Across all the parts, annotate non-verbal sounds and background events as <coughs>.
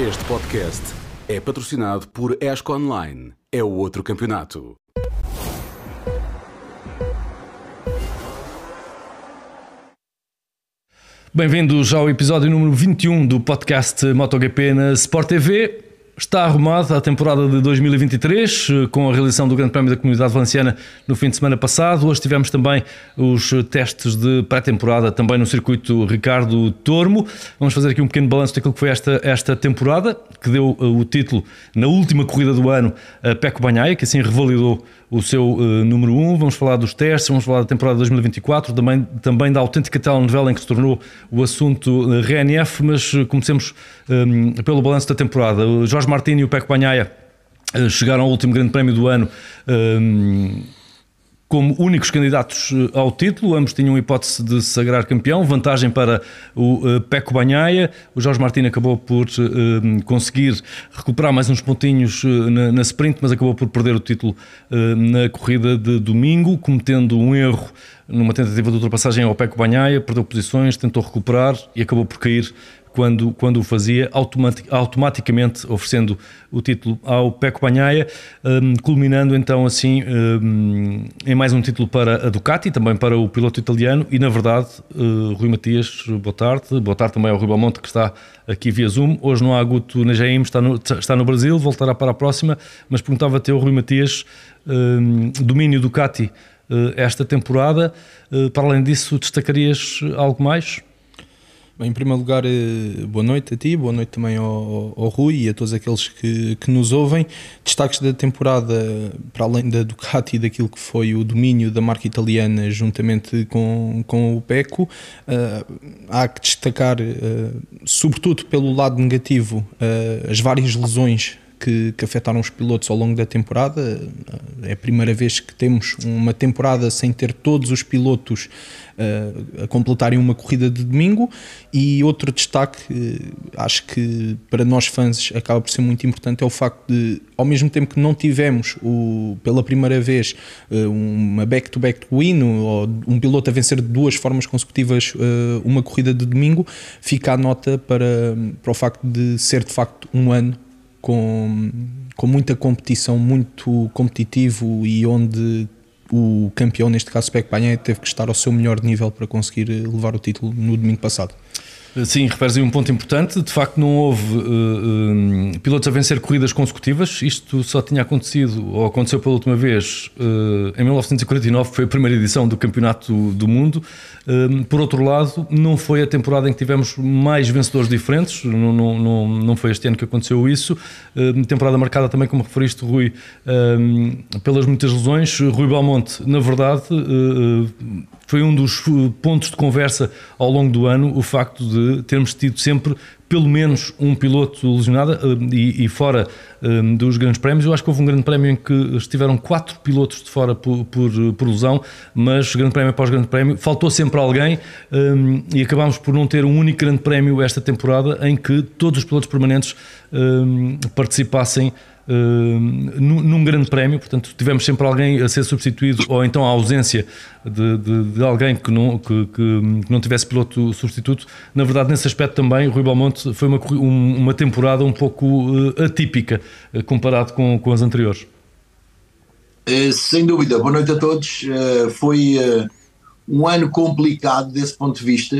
Este podcast é patrocinado por ESCO Online. É o outro campeonato. Bem-vindos ao episódio número 21 do podcast MotoGP na Sport TV. Está arrumada a temporada de 2023, eh, com a realização do Grande Prémio da Comunidade Valenciana no fim de semana passado. Hoje tivemos também os testes de pré-temporada, também no circuito Ricardo Tormo. Vamos fazer aqui um pequeno balanço daquilo que foi esta, esta temporada, que deu eh, o título na última corrida do ano a Peco Banhaia, que assim revalidou o seu uh, número 1. Um. Vamos falar dos testes, vamos falar da temporada de 2024, também, também da autêntica telenovela em que se tornou o assunto uh, RNF, mas uh, comecemos um, pelo balanço da temporada. O Jorge Martini e o Peco Banhaia chegaram ao último grande prémio do ano como únicos candidatos eh, ao título, ambos tinham hipótese de se sagrar campeão, vantagem para o uh, Peco Banhaia, o Jorge Martins acabou por uh, conseguir recuperar mais uns pontinhos na, sprint, mas acabou por perder o título na corrida de domingo, cometendo um erro numa tentativa de ultrapassagem ao Peco Banhaia, perdeu posições, tentou recuperar e acabou por cair quando, quando o fazia, automatic, automaticamente oferecendo o título ao Peco Banhaia, um, culminando então assim um, em mais um título para a Ducati, também para o piloto italiano e na verdade, uh, Rui Matias, boa tarde, boa tarde também ao Rui Balmonte que está aqui via Zoom, hoje não há Guto na GM, está no, está no Brasil, voltará para a próxima, mas perguntava-te ao Rui Matias, um, domínio Ducati uh, esta temporada, uh, para além disso destacarias algo mais? Bem, em primeiro lugar, eh, boa noite a ti, boa noite também ao, ao Rui e a todos aqueles que, que nos ouvem. Destaques da temporada, para além da Ducati e daquilo que foi o domínio da marca italiana juntamente com, com o Peco, uh, há que destacar, uh, sobretudo pelo lado negativo, as várias lesões que, que, afetaram os pilotos ao longo da temporada. É a primeira vez que temos uma temporada sem ter todos os pilotos uh, a completarem uma corrida de domingo. E outro destaque, uh, acho que para nós fãs acaba por ser muito importante, é o facto de, ao mesmo tempo que não tivemos o, pela primeira vez uh, uma back-to-back -back win, ou um piloto a vencer de duas formas consecutivas uma corrida de domingo, fica a nota para, para o facto de ser de facto um ano com, com muita competição, muito competitivo e onde o campeão, neste caso Peck Banha, teve que estar ao seu melhor nível para conseguir levar o título no domingo passado. Sim, referes aí um ponto importante. De facto, não houve uh, uh, pilotos a vencer corridas consecutivas. Isto só tinha acontecido, ou aconteceu pela última vez, uh, em 1949, que foi a primeira edição do Campeonato do Mundo. por outro lado, não foi a temporada em que tivemos mais vencedores diferentes. Não, não, não, não foi este ano que aconteceu isso. temporada marcada também, como referiste, Rui, pelas muitas lesões. Rui Belmonte, na verdade foi um dos uh, pontos de conversa ao longo do ano o facto de termos tido sempre pelo menos um piloto lesionado uh, e, e fora um, dos grandes prémios. Eu acho que houve um grande prémio em que estiveram quatro pilotos de fora por, por, por lesão, mas grande prémio após grande prémio, faltou sempre alguém um, e acabámos por não ter um único grande prémio esta temporada em que todos os pilotos permanentes um, participassem uh, num grande prémio, portanto tivemos sempre alguém a ser substituído ou então a ausência de, de, de alguém que não, que, que, não tivesse piloto substituto. Na verdade, nesse aspecto também, Rui Belmonte foi uma, uma temporada um pouco uh, atípica uh, comparado com, com as anteriores. Sem dúvida, boa noite a todos. Foi um ano complicado desse ponto de vista,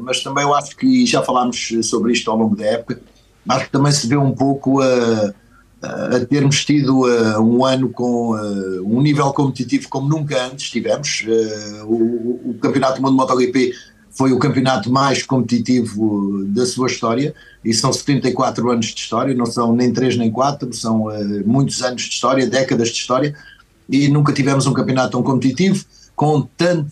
mas também eu acho que já falámos sobre isto ao longo da época. Acho que também se vê um pouco a a termos tido uh, um ano com uh, um nível competitivo como nunca antes tivemos. Uh, o, o, Campeonato do Mundo MotoGP foi o campeonato mais competitivo da sua história. E são 74 anos de história, não são nem 3 nem 4, são muitos anos de história, décadas de história. E nunca tivemos um campeonato tão competitivo com tanta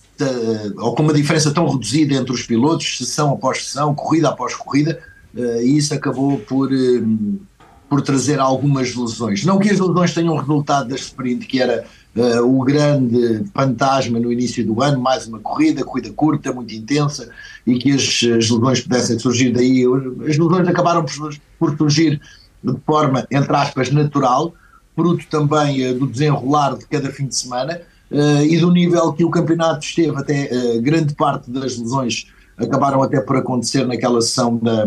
ou com uma diferença tão reduzida entre os pilotos, sessão após sessão, corrida após corrida, e isso acabou por por trazer algumas lesões. Não que as lesões tenham resultado da sprint, que era uh, o grande fantasma no início do ano, mais uma corrida, corrida curta, muito intensa, e que as, as lesões pudessem surgir daí. As lesões acabaram por, por surgir de forma, entre aspas, natural, fruto também uh, do desenrolar de cada fim de semana uh, e do nível que o campeonato esteve até grande parte das lesões acabaram até por acontecer naquela sessão da,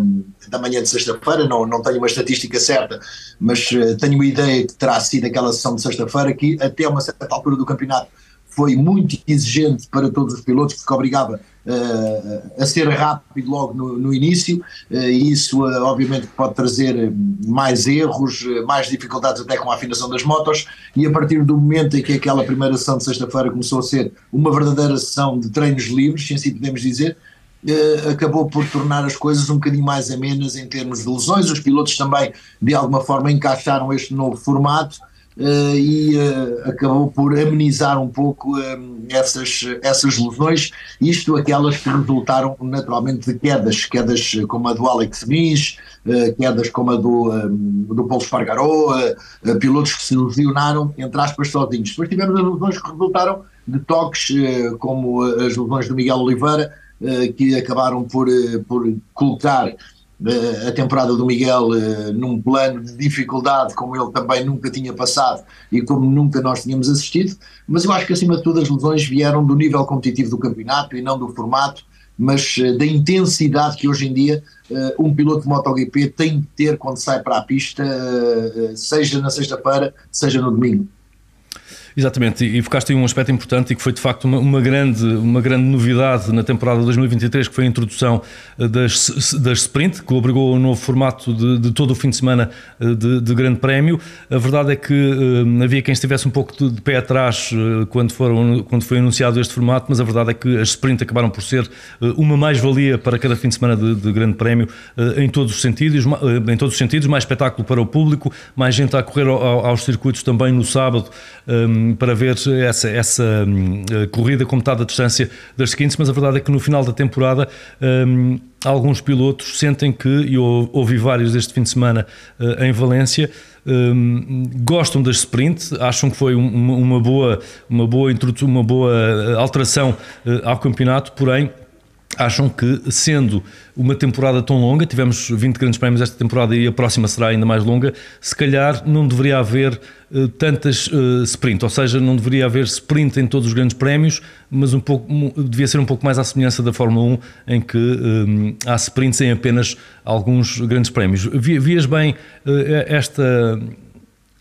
da manhã de sexta-feira, não, não tenho uma estatística certa, mas uh, tenho uma ideia que terá sido aquela sessão de sexta-feira que até uma certa altura do campeonato foi muito exigente para todos os pilotos, porque obrigava uh, a ser rápido logo no, no início, uh, isso uh, obviamente pode trazer mais erros, mais dificuldades até com a afinação das motos, e a partir do momento em que aquela primeira sessão de sexta-feira começou a ser uma verdadeira sessão de treinos livres, se assim podemos dizer, acabou por tornar as coisas um bocadinho mais amenas em termos de lesões, os pilotos também de alguma forma encaixaram este novo formato, Uh, e uh, acabou por amenizar um pouco uh, essas, essas lesões, isto aquelas que resultaram naturalmente de quedas, quedas como a do Alex Nis, quedas como a do, um, do Paulo Espargaró, pilotos que se lesionaram, entre aspas, sozinhos. Depois tivemos as lesões que resultaram de toques, como as lesões do Miguel Oliveira, que acabaram por, por colocar a temporada do Miguel num plano de dificuldade como ele também nunca tinha passado e como nunca nós tínhamos assistido, mas eu acho que acima de tudo as lesões vieram do nível competitivo do campeonato e não do formato, mas da intensidade que hoje em dia um piloto de MotoGP tem de ter quando sai para a pista, seja na sexta-feira, seja no domingo. Exatamente, e focaste em um aspecto importante e que foi de facto uma, uma, grande, uma grande novidade na temporada 2023, que foi a introdução eh, das, das sprint, que obrigou ao novo formato de, de, todo o fim de semana eh, de, de, grande prémio. A verdade é que uh, havia quem estivesse um pouco de, de pé atrás quando, foram, quando foi anunciado este formato, mas a verdade é que as sprint acabaram por ser uma mais-valia para cada fim de semana de, grande prémio em todos os sentidos, em todos os sentidos, mais espetáculo para o público, mais gente a correr ao, aos circuitos também no sábado. Um, para ver essa, essa um, corrida com metade da distância das skins, mas a verdade é que no final da temporada um, alguns pilotos sentem que, e ouvi vários este fim de semana uh, em Valência, um, gostam das sprint, acham que foi uma, boa, uma boa uma boa uh, alteração ao campeonato, porém acham que, sendo uma temporada tão longa, tivemos 20 grandes prémios esta temporada e a próxima será ainda mais longa, se calhar não deveria haver uh, tantas uh, sprint, ou seja, não deveria haver sprint em todos os grandes prémios, mas um pouco, devia ser um pouco mais à semelhança da Fórmula 1, em que um, há sprints em apenas alguns grandes prémios. Vias bem uh, esta,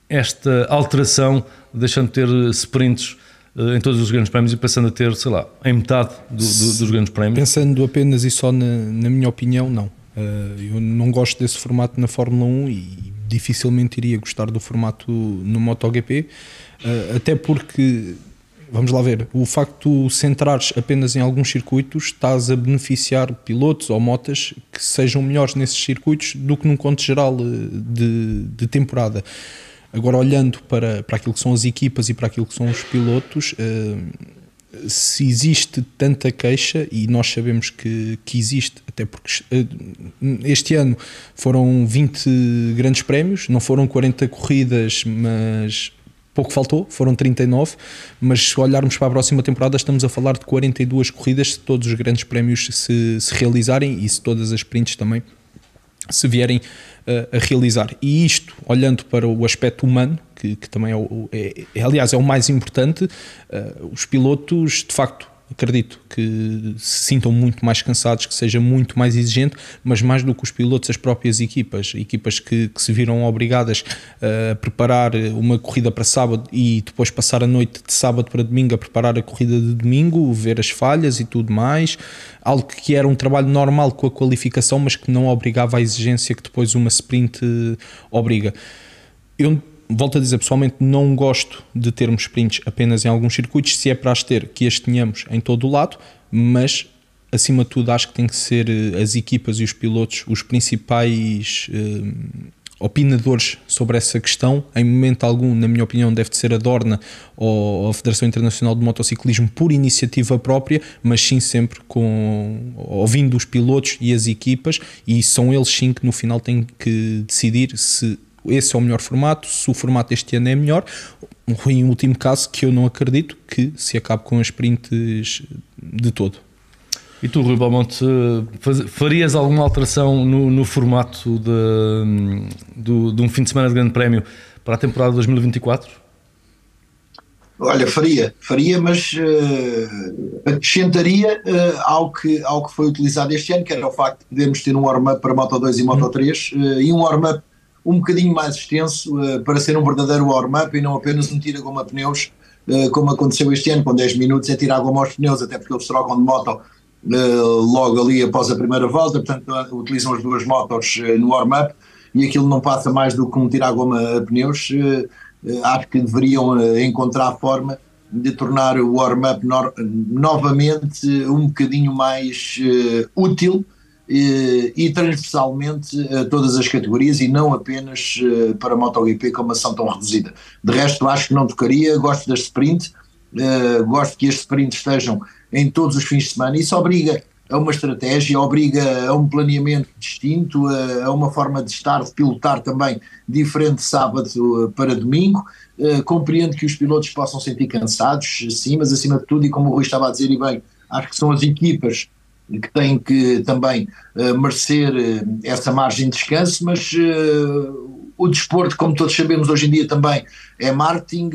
esta alteração, deixando de ter sprints em todos os grandes prémios e passando a ter, sei lá, em metade do, do, dos grandes prémios? Pensando apenas e só na, na minha opinião, não. Uh, eu não gosto desse formato na Fórmula 1 e dificilmente iria gostar do formato no MotoGP, uh, até porque, vamos lá ver, o facto de centrares apenas em alguns circuitos, estás a beneficiar pilotos ou motas que sejam melhores nesses circuitos do que num conto geral de, de temporada. Agora, olhando para, para aquilo que são as equipas e para aquilo que são os pilotos, uh, se existe tanta queixa, e nós sabemos que, que existe, até porque uh, este ano foram 20 grandes prémios, não foram 40 corridas, mas pouco faltou, foram 39, mas se olharmos para a próxima temporada estamos a falar de 42 corridas se todos os grandes prémios se, se realizarem e se todas as sprints também se vierem uh, a realizar. E isto, olhando para o aspecto humano, que, que também é, o, é, é, aliás, é o mais importante, uh, os pilotos, de facto, acredito que se sintam muito mais cansados, que seja muito mais exigente, mas mais do que os pilotos, as próprias equipas, equipas que, que se viram obrigadas a preparar uma corrida para sábado e depois passar a noite de sábado para domingo a preparar a corrida de domingo, ver as falhas e tudo mais, algo que era um trabalho normal com a qualificação, mas que não obrigava à exigência que depois uma sprint obriga. Eu volto a dizer, pessoalmente não gosto de termos sprints apenas em alguns circuitos, se é para as ter, que as tenhamos em todo o lado, mas acima de tudo acho que tem que ser eh, as equipas e os pilotos os principais eh, opinadores sobre essa questão. Em momento algum, na minha opinião, deve de ser a Dorna ou a Federação Internacional de Motociclismo por iniciativa própria, mas sim sempre com ouvindo os pilotos e as equipas, e são eles sim que no final têm que decidir se esse é o melhor formato, se o formato este ano é melhor, em último caso, que eu não acredito que se acabe com as sprints de todo. E tu, Rui Balmonte, farias alguma alteração no, no formato de, de, de, um fim de semana de grande prémio para a temporada 2024? Olha, faria, faria, mas uh, acrescentaria uh, ao, que, ao que foi utilizado este ano, que era o facto de podermos ter um warm-up para Moto 2 e Moto 3 uh, e um warm-up um bocadinho mais extenso para ser um verdadeiro warm-up e não apenas um tira-goma pneus, como aconteceu este ano, com 10 minutos é tirar goma aos pneus, até porque eles trocam de moto logo ali após a primeira volta, portanto utilizam as duas motos no warm-up e aquilo não passa mais do que um tirar goma a pneus eh, acho que deveriam eh, encontrar a forma de tornar o warm-up novamente um bocadinho mais uh, útil uh, e transversalmente a todas as categorias e não apenas uh, para a MotoGP com uma ação tão reduzida. De resto, acho que não tocaria, gosto das sprint, gosto que as sprints estejam em todos os fins de semana. Isso obriga a uma estratégia, obriga a um planeamento distinto, a, uma forma de estar, de pilotar também diferente sábado eh, para domingo. Compreendo que os pilotos possam sentir cansados, sim, mas acima de tudo, e como o Rui estava a dizer, e bem, acho que são as equipas que têm que também uh, merecer uh, essa margem de descanso, mas o desporto, como todos sabemos hoje em dia também, é marketing,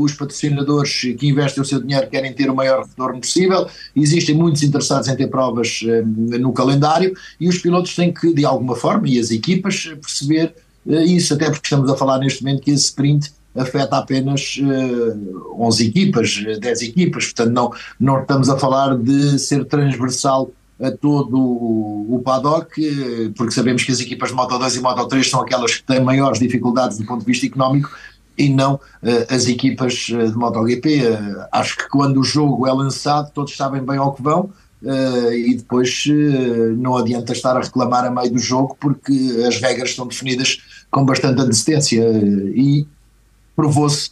os patrocinadores que investem o seu dinheiro querem ter o maior retorno possível, existem muitos interessados em ter provas no calendário e os pilotos têm que, de alguma forma, e as equipas, perceber isso, até porque estamos a falar neste momento que esse sprint afeta apenas uh, 11 equipas, 10 equipas, portanto não, não estamos a falar de ser transversal a todo o paddock, porque sabemos que as equipas de Moto 2 e Moto 3 são aquelas que têm maiores dificuldades do ponto de vista económico e não uh, as equipas eh, de MotoGP. Uh, acho que quando o jogo é lançado, todos sabem bem ao que vão. Uh, e depois não adianta estar a reclamar a meio do jogo porque as regras estão definidas com bastante antecedência e provou-se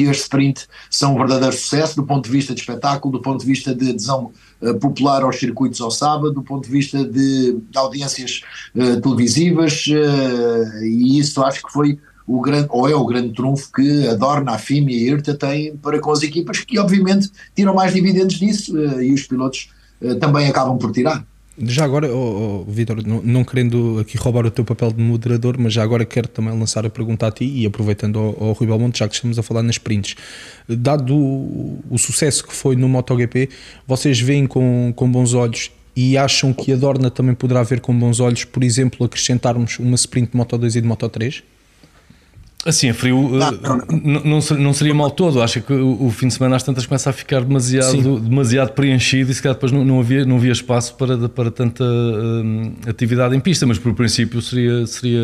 que este sprint são um verdadeiro sucesso do ponto de vista de espetáculo, do ponto de vista de adesão uh, popular aos circuitos ao sábado, do ponto de vista de, de audiências uh, televisivas, uh, e isso acho que foi o grande, ou é o grande trunfo que a Dorna, a FIM e a IRTA têm para com as equipas, que obviamente tiram mais dividendos disso e os pilotos também acabam por tirar. Já agora, oh, oh, Vitor, não, não, querendo aqui roubar o teu papel de moderador, mas já agora quero também lançar a pergunta a ti e aproveitando ao, ao Rui Belmonte, já que estamos a falar nas sprints. Dado o, o sucesso que foi no MotoGP, vocês veem com, com bons olhos e acham que a Dorna também poderá ver com bons olhos, por exemplo, acrescentarmos uma sprint de Moto 2 e de Moto 3? Assim, a frio não, não, não, não, seria mal todo. Acho que o, o, fim de semana às tantas começa a ficar demasiado, demasiado preenchido e se calhar depois não, não, havia, não havia espaço para, para tanta hum, atividade em pista, mas por princípio seria, seria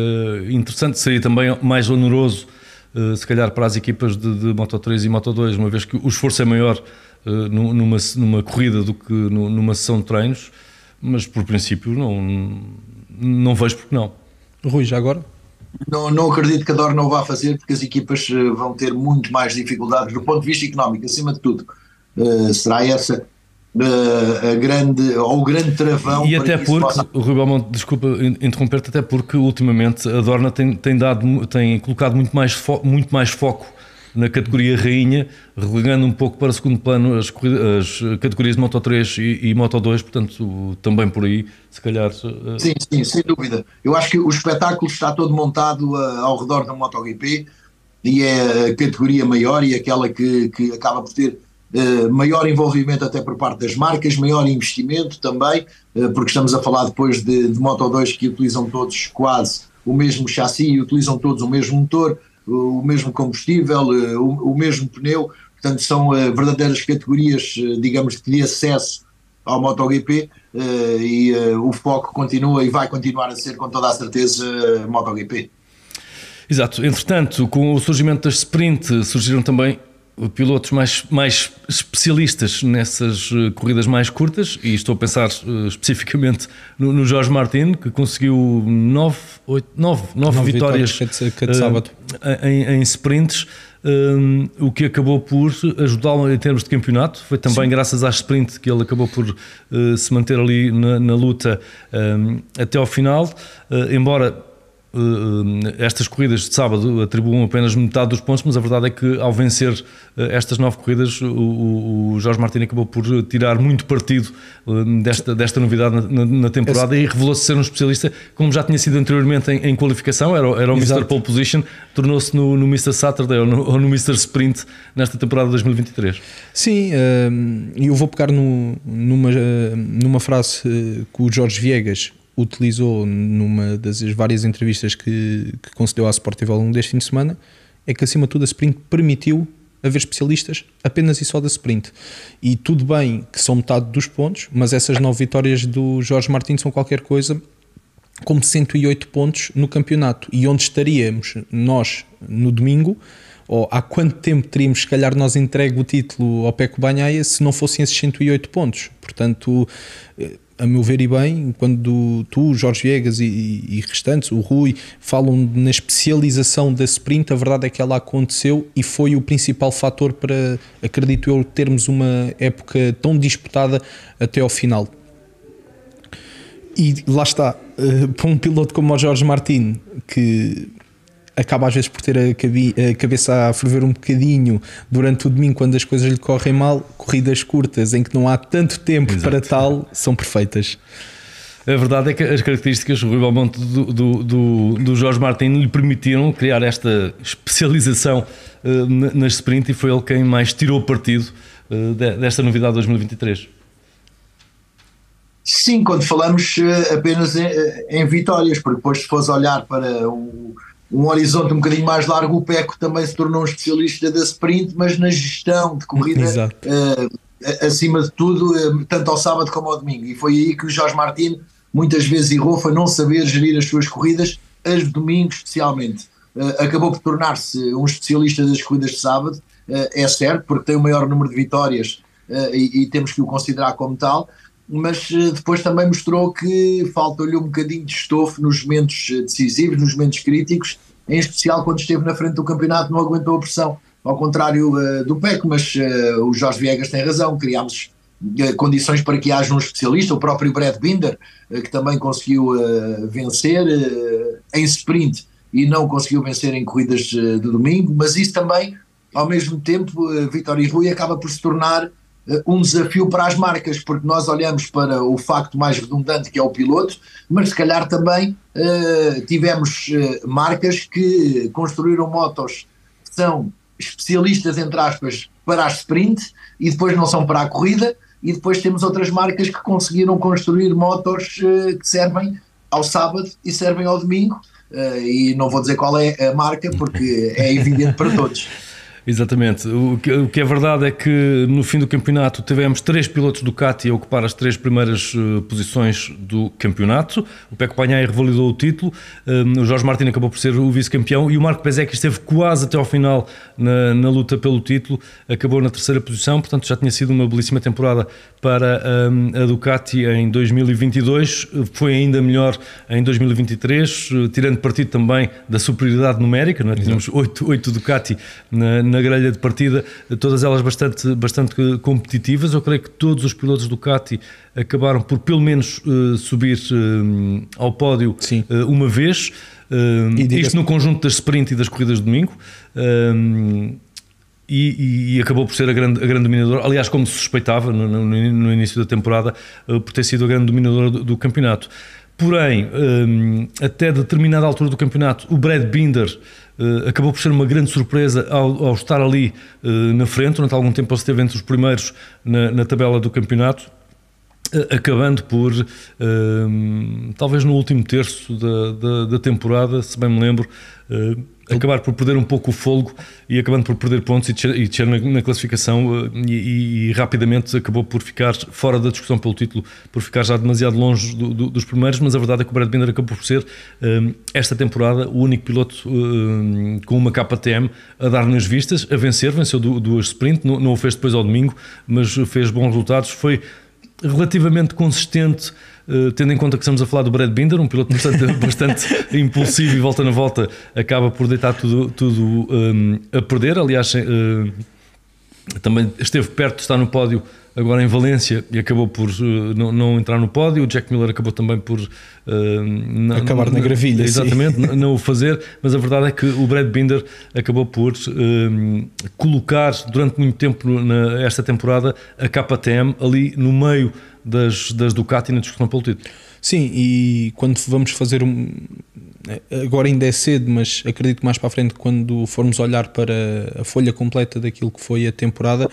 interessante, seria também mais oneroso, uh, se calhar para as equipas de, de Moto 3 e Moto 2, uma vez que o esforço é maior uh, numa, numa corrida do que numa sessão de treinos, mas por princípio não, não vejo porque não. Rui, já agora? Não, não acredito que a Dor não vá fazer, porque as equipas eh, vão ter muito mais dificuldades do ponto de vista económico, acima de tudo. Uh, será essa uh, a grande, ou o grande travão. E até porque, possa... Rui Belmonte, desculpa interromper-te, até porque ultimamente a Dorna tem, tem, dado, tem colocado muito mais, muito mais foco na categoria rainha, relegando um pouco para o segundo plano as, as categorias de Moto 3 e, e, Moto 2, portanto, também por aí, se calhar. Uh... Sim, sim, sem dúvida. Eu acho que o espetáculo está todo montado uh, ao redor da MotoGP e é a categoria maior e aquela que, que acaba por ter uh, maior envolvimento até por parte das marcas, maior investimento também, porque estamos a falar depois de, de Moto 2 que utilizam todos quase o mesmo chassi utilizam todos o mesmo motor o mesmo combustível, eh, o, o mesmo pneu, portanto são uh, verdadeiras categorias, uh, digamos, de acesso ao MotoGP e o foco continua e vai continuar a ser com toda a certeza MotoGP. Exato, entretanto, com o surgimento das sprint surgiram também pilotos mais, mais especialistas nessas uh, corridas mais curtas, e estou a pensar uh, especificamente no, no, Jorge Martin, que conseguiu nove, oito, nove, nove, nove vitórias, vitórias cada, sábado. Uh, em, em, sprints, um, o que acabou por ajudá-lo em termos de campeonato. Foi também Sim. graças à sprint que ele acabou por se manter ali na, na luta um, até ao final, embora estas corridas de sábado atribuam apenas metade dos pontos, mas a verdade é que ao vencer estas nove corridas, o, Jorge Martins acabou por tirar muito partido desta, desta novidade na, na temporada Esse... e revelou-se ser um especialista, como já tinha sido anteriormente em, em qualificação, era, era o Exato. Mr. Pole Position, tornou-se no, no Mr. Saturday ou no, ou no Mr. Sprint nesta temporada de 2023. Sim, e eu vou pegar no, numa, numa frase que o Jorge Viegas utilizou numa das várias entrevistas que, que concedeu à Sport ao longo deste fim de semana é que acima de tudo a sprint permitiu haver especialistas apenas e só da sprint. E tudo bem que são metade dos pontos, mas essas nove vitórias do Jorge Martins são qualquer coisa como 108 pontos no campeonato. E onde estaríamos nós no domingo, ou há quanto tempo teríamos, se calhar, nós entregue o título ao Peco Banhaia se não fossem esses 108 pontos? Portanto eh, a meu ver e bem, quando tu, Jorge Viegas e, e, restantes, o Rui, falam na especialização da sprint, a verdade é que ela aconteceu e foi o principal fator para, acredito eu, termos uma época tão disputada até ao final. E lá está, uh, para um piloto como o Jorge Martin, que acaba às vezes por ter a, a, cabeça a ferver um bocadinho durante o domingo quando as coisas lhe correm mal, corridas curtas em que não há tanto tempo Exato. para tal, são perfeitas. A verdade é que as características do Rui Belmonte do, do, do, do Jorge Martin lhe permitiram criar esta especialização uh, na sprint e foi ele quem mais tirou partido uh, desta novidade de 2023. Sim, quando falamos uh, apenas em, em, vitórias, porque depois se fores olhar para o, um horizonte um bocadinho mais largo, o Peco também se tornou um especialista da sprint, mas na gestão de corrida, uh, acima de tudo, uh, tanto ao sábado como ao domingo. E foi aí que o Jorge Martins muitas vezes errou, foi não saber gerir as suas corridas, as de domingo especialmente. Uh, acabou por tornar-se um especialista das corridas de sábado, é certo, porque tem o maior número de vitórias e, e temos que o considerar como tal, mas eh, depois também mostrou que faltou-lhe um bocadinho de estofo nos momentos eh, decisivos, nos momentos críticos, em especial quando esteve na frente do campeonato, não aguentou a pressão. Ao contrário uh, do PEC, mas uh, o Jorge Viegas tem razão, criámos condições para que haja um especialista, o próprio Brad Binder, que também conseguiu vencer em sprint e não conseguiu vencer em corridas de domingo, mas isso também, ao mesmo tempo, Vitória e Rui acaba por se tornar um desafio para as marcas, porque nós olhamos para o facto mais redundante que é o piloto, mas se calhar também uh, tivemos uh, marcas que construíram motos que são especialistas, entre aspas, para a sprint e depois não são para a corrida, e depois temos outras marcas que conseguiram construir motos uh, que servem ao sábado e servem ao domingo, e não vou dizer qual é a marca porque é evidente para todos. <laughs> Exatamente. O que, o que, é verdade é que no fim do campeonato tivemos três pilotos Ducati a ocupar as três primeiras uh, posições do campeonato. O Peco Panhai revalidou o título, um, o Jorge Martins acabou por ser o vice-campeão e o Marco Bezek esteve quase até ao final na, na, luta pelo título, acabou na terceira posição, portanto já tinha sido uma belíssima temporada para um, a Ducati em 2022. Foi ainda melhor em 2023, uh, tirando partido também da superioridade numérica, não é? tínhamos oito, oito Ducati na, na na grelha de partida, todas elas bastante, bastante competitivas. Eu creio que todos os pilotos Ducati acabaram por pelo menos uh, subir uh, ao pódio uh, uma vez. isto no conjunto das sprint e das corridas de domingo. E, e, acabou por ser a grande, a grande dominadora, aliás, como se suspeitava no, no, no início da temporada, por ter sido a grande dominadora do, do campeonato. Porém, até determinada altura do campeonato, o Brad Binder acabou por ser uma grande surpresa ao, ao estar ali uh, na frente. Durante algum tempo ele esteve entre os primeiros na, na tabela do campeonato, uh, acabando por, talvez no último terço da, da, da, temporada, se bem me lembro, acabar por perder um pouco o fôlego e acabando por perder pontos e descer, na, na, classificação eh, e, e, rapidamente acabou por ficar fora da discussão pelo título, por ficar já demasiado longe do, do, dos primeiros, mas a verdade é que o Brad Binder acabou por ser um, eh, esta temporada o único piloto um, com uma KTM a dar nas vistas, a vencer, venceu duas sprint, não, não o fez depois ao domingo, mas fez bons resultados, foi relativamente consistente tendo em conta que estamos a falar do Brad Binder, um piloto bastante, <laughs> bastante impulsivo e volta na volta acaba por deitar tudo, tudo um, a perder. Aliás, uh, também esteve perto de estar no pódio agora em Valência e acabou por uh, não, não, entrar no pódio. O Jack Miller acabou também por uh, acabar na gravilha. Exatamente, não o fazer, mas a verdade é que o Brad Binder acabou por uh, colocar durante muito tempo na, esta temporada a KTM ali no meio das, das Ducati na discussão pelo título. Sim, e quando vamos fazer um. Agora ainda é cedo, mas acredito que mais para a frente, quando formos olhar para a folha completa daquilo que foi a temporada,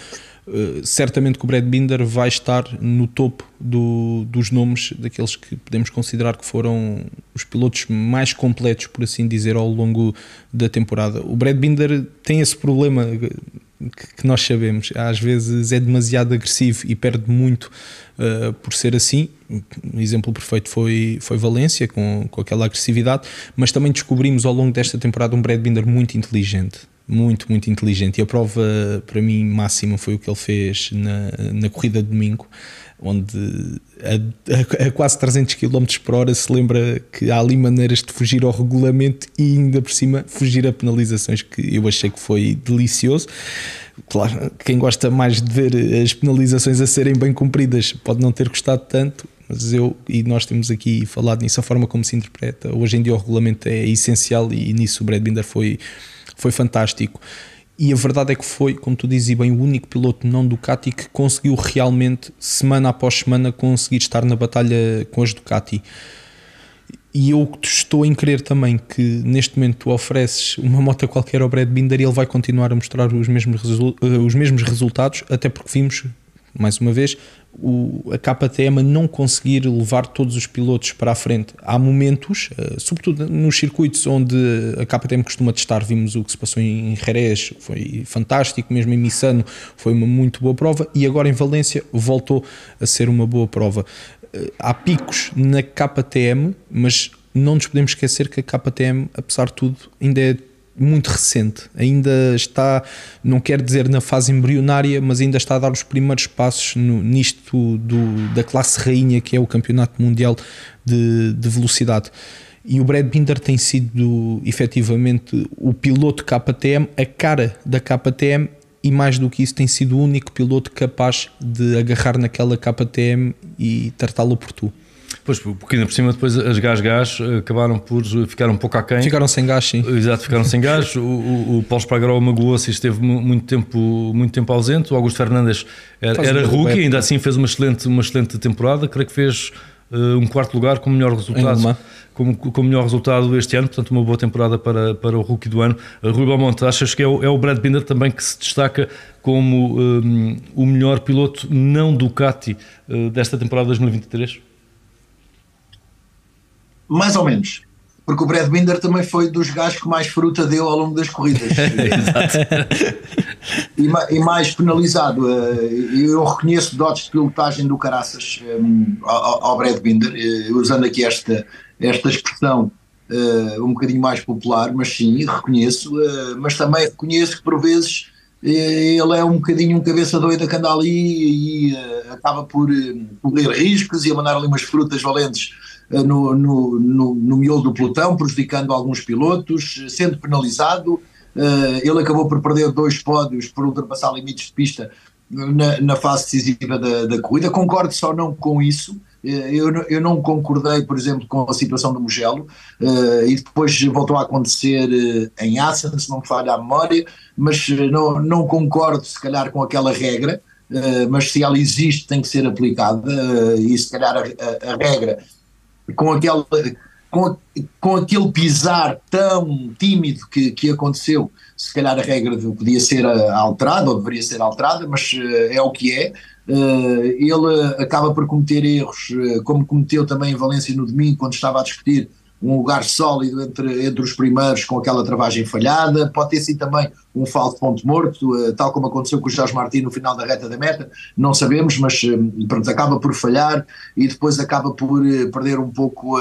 eh, certamente que o Brad Binder vai estar no topo do, dos nomes daqueles que podemos considerar que foram os pilotos mais completos, por assim dizer, ao longo da temporada. O Brad Binder tem esse problema que nós sabemos, às vezes é demasiado agressivo e perde muito uh, por ser assim. Um exemplo perfeito foi, foi Valência, com, com aquela agressividade, mas também descobrimos ao longo desta temporada um Brad Binder muito inteligente. Muito, muito inteligente. E a prova, para mim, máxima foi o que ele fez na, na corrida de domingo onde a, a, a, quase 300 km por hora se lembra que há ali maneiras de fugir ao regulamento e ainda por cima fugir a penalizações que eu achei que foi delicioso. Claro, quem gosta mais de ver as penalizações a serem bem cumpridas pode não ter gostado tanto, mas eu e nós temos aqui falado nisso, a forma como se interpreta. Hoje em dia o regulamento é essencial e nisso o Brad Binder foi, foi fantástico. E a verdade é que foi, como tu dizes bem, o único piloto não Ducati que conseguiu realmente, semana após semana, conseguir estar na batalha com as Ducati. E eu estou em crer também que neste momento tu ofereces uma moto qualquer ao Brad Binder e ele vai continuar a mostrar os mesmos, eh, os mesmos resultados, até porque vimos, mais uma vez, o, a KTM não conseguir levar todos os pilotos para a frente. Há momentos, uh, sobretudo nos circuitos onde a KTM costuma testar, vimos o que se passou em Jerez, foi fantástico, mesmo em Missano foi uma muito boa prova e agora em Valência voltou a ser uma boa prova há picos na KTM, mas não nos podemos esquecer que a KTM, apesar de tudo, ainda é muito recente, ainda está, não quero dizer na fase embrionária, mas ainda está a dar os primeiros passos no, nisto do, da classe rainha que é o Campeonato Mundial de, de Velocidade. E o Brad Binder tem sido efetivamente o piloto KTM, a cara da KTM e mais do que isso tem sido o único piloto capaz de agarrar naquela KTM e tratá-lo por tu. Pois, porque ainda por cima depois as gás-gás acabaram por ficar um pouco aquém. Ficaram sem gás, sim. Exato, ficaram sem gás. O, o, o Paulo Espargaró magoou-se e esteve muito tempo, muito tempo ausente. O Augusto Fernandes era, era rookie, ainda assim fez uma excelente, uma excelente temporada. Creio que fez um quarto lugar com melhor resultado como, como melhor resultado este ano, portanto uma boa temporada para, para o rookie do ano. Rui Belmonte, achas que é o, é o Brad Binder também que se destaca como um, o melhor piloto não Ducati uh, desta temporada 2023? Mais ou menos. Porque o Brad Binder também foi dos gajos que mais fruta deu ao longo das corridas. <laughs> <laughs> e, e, mais penalizado. Eh, eu reconheço dotes de pilotagem do Caraças um, ao, ao Brad Binder, eh, usando aqui esta, esta expressão uh, um bocadinho mais popular, mas sim, reconheço, mas também reconheço que por vezes ele é um bocadinho um cabeça doida que anda ali e acaba por correr riscos e a mandar ali umas frutas valentes no, no, no, no miolo do pelotão, prejudicando alguns pilotos, sendo penalizado. Ele acabou por perder dois pódios por ultrapassar limites de pista na, na fase decisiva da, da corrida. Concordo só não com isso, eh, eu, eu não concordei, por exemplo, com a situação do Mugello. Uh, e depois voltou a acontecer em Assen, se não me falha a memória, mas não, não concordo se calhar com aquela regra, mas se ela existe tem que ser aplicada. E se calhar a, a, a regra com aquela com, com aquele pisar tão tímido que, que aconteceu, se calhar a regra podia ser alterada ou deveria ser alterada, mas é o que é. Uh, ele acaba por cometer erros, como cometeu também em Valência no domingo, quando estava a discutir um lugar sólido entre, entre os primeiros com aquela travagem falhada, pode ter sido também um falso ponto morto, uh, tal como aconteceu com o Jorge Martins no final da reta da meta, não sabemos, mas pronto, acaba por falhar e depois acaba por perder um pouco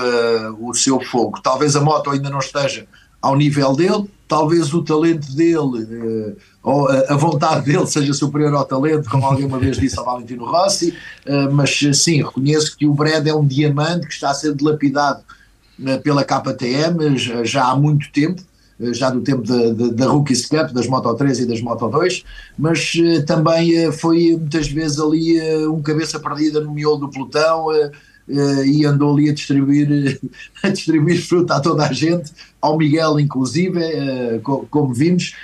o seu fogo. Talvez a moto ainda não esteja ao nível dele, talvez o talento dele eh, ou a vontade dele seja superior ao talento, como alguém uma vez disse ao Valentino Rossi, eh, mas sim, reconheço que o Brad é um diamante que está a ser dilapidado eh, pela KTM já há muito tempo. já do tempo da Rookies Cup, das Moto 3 e das Moto 2, mas também foi muitas vezes ali um cabeça perdida no miolo do pelotão, e andou ali a distribuir, <laughs> a distribuir fruta a toda a gente, ao Miguel inclusive, co como vimos.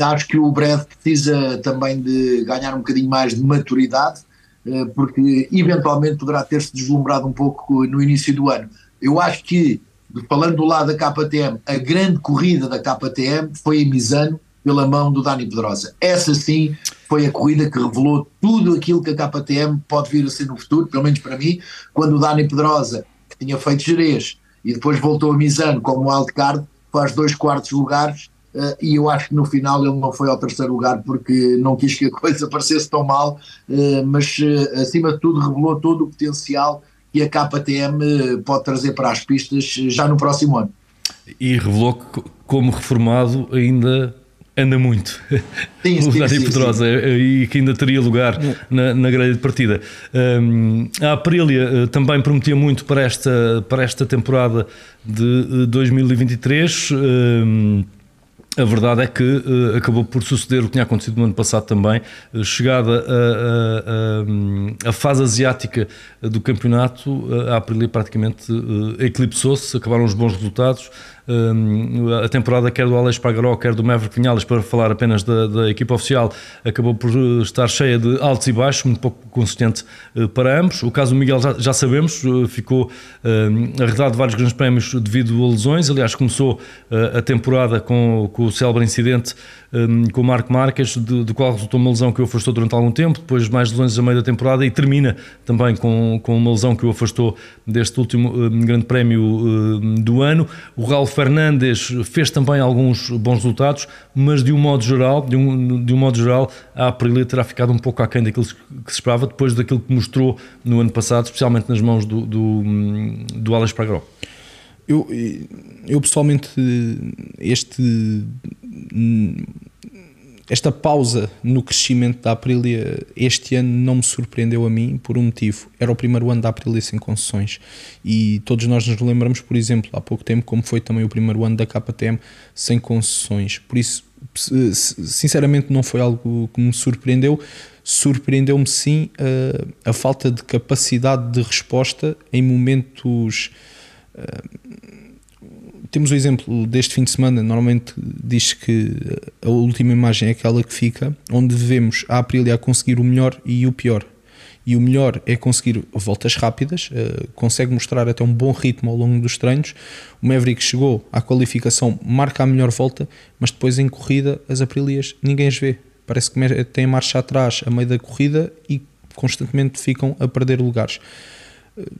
Acho que o Brad precisa também de ganhar um bocadinho mais de maturidade, porque eventualmente poderá ter-se deslumbrado um pouco no início do ano. Eu acho que, falando do lado da KTM, a grande corrida da KTM foi em Misano, pela mão do Dani Pedrosa. Essa sim foi a corrida que revelou tudo aquilo que a KTM pode vir a ser no futuro, pelo menos para mim, quando o Dani Pedrosa, que tinha feito Jerez e depois voltou a Misano como wildcard, faz dois quartos lugares uh, e eu acho que no final ele não foi ao terceiro lugar porque não quis que a coisa <laughs> parecesse tão mal, uh, mas uh, acima de tudo revelou todo o potencial que a KTM pode trazer para as pistas já no próximo ano. E revelou que, como reformado, ainda anda muito sim, <laughs> o Dani Pedrosa eh, e que ainda teria lugar na, na grelha de partida. Um, a Aprilia uh, também prometia muito para esta, para esta temporada de 2023. Um, a verdade é que uh, acabou por suceder o que tinha acontecido no ano passado também, uh, chegada a, fase asiática do campeonato, a Aprilia praticamente eclipsou-se, acabaram os bons resultados, a temporada quer do Alex Pagaró, quer do Maverick Vinhales, para falar apenas da, da, equipa oficial, acabou por eh, estar cheia de altos e baixos, muito pouco consistente eh, para ambos. O caso do Miguel já, já sabemos, eh, ficou arredado de vários grandes prémios devido a lesões. Aliás, começou a temporada com, com o célebre incidente com o Marco Marques, do, qual resultou uma lesão que o afastou durante algum tempo, depois mais lesões a meio da temporada e termina também com, com uma lesão que o afastou deste último grande prémio do ano. O Ralf Fernandes fez também alguns bons resultados, mas de um modo geral, de um, de um modo geral, a Aprilia terá ficado um pouco aquém daquilo que se esperava, depois daquilo que mostrou no ano passado, especialmente nas mãos do, do, do Alex Pragró. Eu, eu pessoalmente, este esta pausa no crescimento da Aprilia este ano não me surpreendeu a mim por um motivo. Era o primeiro ano da Aprilia sem concessões e todos nós nos lembramos, por exemplo, há pouco tempo, como foi também o primeiro ano da KTM sem concessões. Por isso, sinceramente, não foi algo que me surpreendeu. Surpreendeu-me sim a, a falta de capacidade de resposta em momentos temos o exemplo deste fim de semana, normalmente diz que a última imagem é aquela que fica, onde vemos a Aprilia conseguir o melhor e o pior. E o melhor é conseguir voltas rápidas, uh, consegue mostrar até um bom ritmo ao longo dos treinos. O Maverick chegou à qualificação, marca a melhor volta, mas depois em corrida as Aprilias ninguém as vê. Parece que tem marcha atrás a meio da corrida e constantemente ficam a perder lugares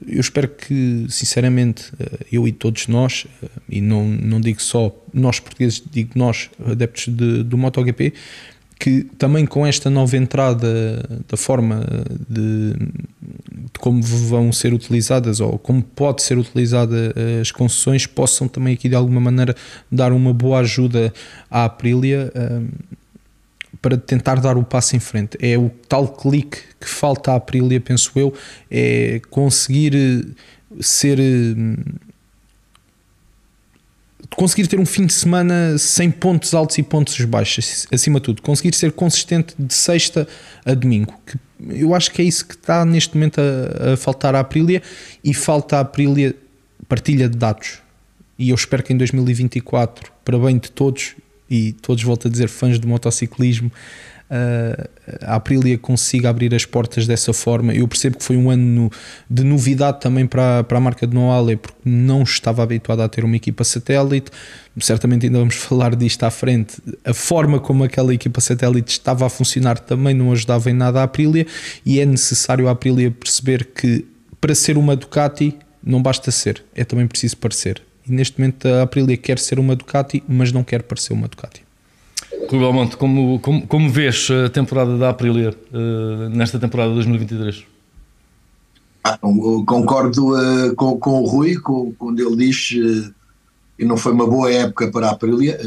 eu espero que, sinceramente, eh, eu e todos nós, eh, e não, não digo só nós portugueses, digo nós, adeptos de, do MotoGP, que também com esta nova entrada da forma de, de, como vão ser utilizadas ou como pode ser utilizada as concessões possam também aqui de alguma maneira dar uma boa ajuda à Aprilia um, para tentar dar o passo em frente. É o tal clique que falta à Aprilia, penso eu, é conseguir eh, ser. Eh, conseguir ter um fim de semana sem pontos altos e pontos baixos, acima de tudo. Conseguir ser consistente de sexta a domingo. Que eu acho que é isso que está neste momento a, a faltar à Aprilia e falta à Aprilia partilha de dados. E eu espero que em 2024, para bem de todos, e todos volto a dizer fãs de motociclismo, uh, a Aprilia consiga abrir as portas dessa forma. Eu percebo que foi um ano de novidade também para, para a marca de Noale, porque não estava habituada a ter uma equipa satélite. Certamente ainda vamos <laughs> falar disto à frente. A forma como aquela equipa satélite estava a funcionar também não ajudava em nada a Aprilia, e é necessário a Aprilia perceber que para ser uma Ducati não basta ser, é também preciso parecer. E neste momento a Aprilia quer ser uma Ducati, mas não quer parecer uma Ducati. Rui Belmonte, como, como, como vês a temporada da Aprilia uh, nesta temporada de 2023? Ah, concordo uh, com, com o Rui, com, quando ele diz uh, que não foi uma boa época para a Aprilia.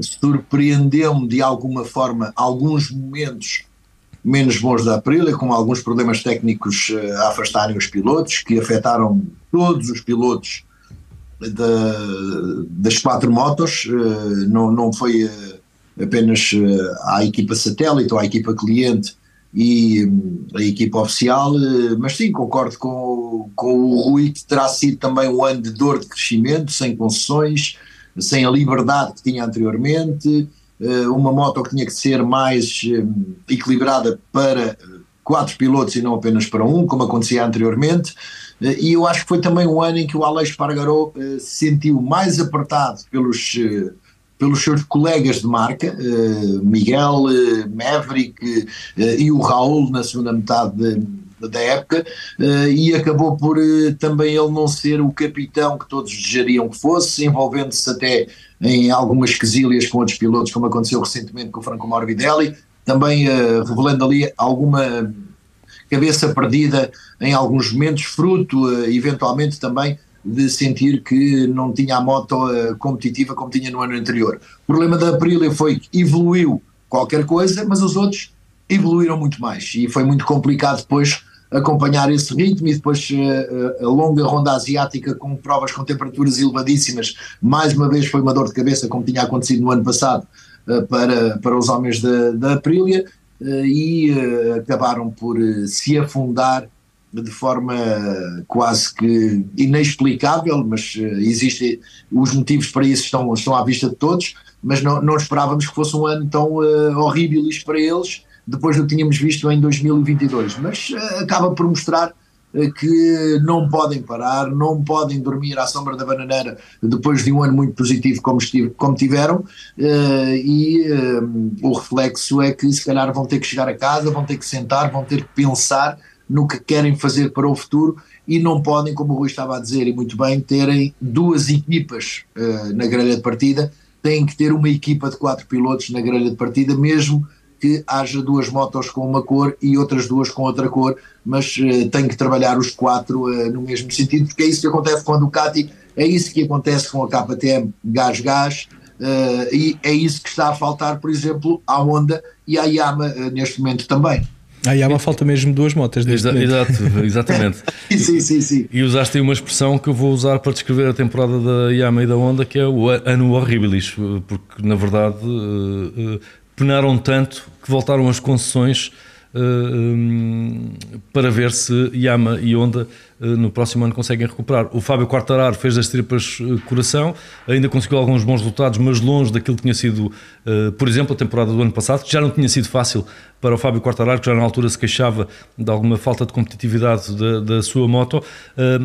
Surpreendeu-me de alguma forma alguns momentos menos bons da Aprilia, com alguns problemas técnicos a afastarem os pilotos, que afetaram todos os pilotos da, das quatro motos, não, não foi apenas à equipa satélite ou à equipa cliente e a equipa oficial, mas sim, concordo com, com o Rui que terá sido também um ano de dor de crescimento, sem concessões, sem a liberdade que tinha anteriormente, uma moto que tinha que ser mais equilibrada para quatro pilotos e não apenas para um, como acontecia anteriormente, e eu acho que foi também um ano em que o Aleixo Pargaró se sentiu mais apertado pelos pelos seus colegas de marca, Miguel, Maverick e o Raul na segunda metade de, da época, e acabou por também ele não ser o capitão que todos desejariam que fosse, envolvendo-se até em algumas quesilhas com outros pilotos, como aconteceu recentemente com o Franco Morbidelli, também revelando ali alguma cabeça perdida em alguns momentos, fruto eventualmente também de sentir que não tinha a moto uh, competitiva como tinha no ano anterior. O problema da Aprilia foi que evoluiu qualquer coisa, mas os outros evoluíram muito mais e foi muito complicado depois acompanhar esse ritmo e depois uh, a longa ronda asiática com provas com temperaturas elevadíssimas, mais uma vez foi uma dor de cabeça como tinha acontecido no ano passado para, para os homens da, da Aprilia e acabaram por se afundar de forma quase que inexplicável, mas existem os motivos para isso estão, estão à vista de todos, mas não, não esperávamos que fosse um ano tão uh, horrível para eles, depois do que tínhamos visto em 2022, mas uh, acaba por mostrar que não podem parar, não podem dormir à sombra da bananeira depois de um ano muito positivo como, estive, como tiveram, e o reflexo é que se calhar vão ter que chegar a casa, vão ter que sentar, vão ter que pensar no que querem fazer para o futuro e não podem, como o Rui estava a dizer e muito bem, terem duas equipas uh, na grelha de partida, têm que ter uma equipa de quatro pilotos na grelha de partida, mesmo que haja duas motos com uma cor e outras duas com outra cor, mas uh, tem que trabalhar os quatro uh, no mesmo sentido, porque é isso que acontece com a Ducati, é isso que acontece com a KTM gás-gás, uh, e é isso que está a faltar, por exemplo, à Honda e à Yama neste momento também. Há uma falta mesmo duas motas Exa Exato, exatamente. <laughs> sim, sim, sim. E usaste aí uma expressão que eu vou usar para descrever a temporada da Yama e da Honda, que é o ano horribilis, porque na verdade penaram tanto que voltaram as concessões para ver se Yama e Honda no próximo ano conseguem recuperar. O Fábio Quartararo fez as tripas coração, ainda conseguiu alguns bons resultados, mas longe daquilo que tinha sido, por exemplo, a temporada do ano passado, que já não tinha sido fácil para o Fábio Quartararo, que já na altura se queixava de alguma falta de competitividade da, da sua moto,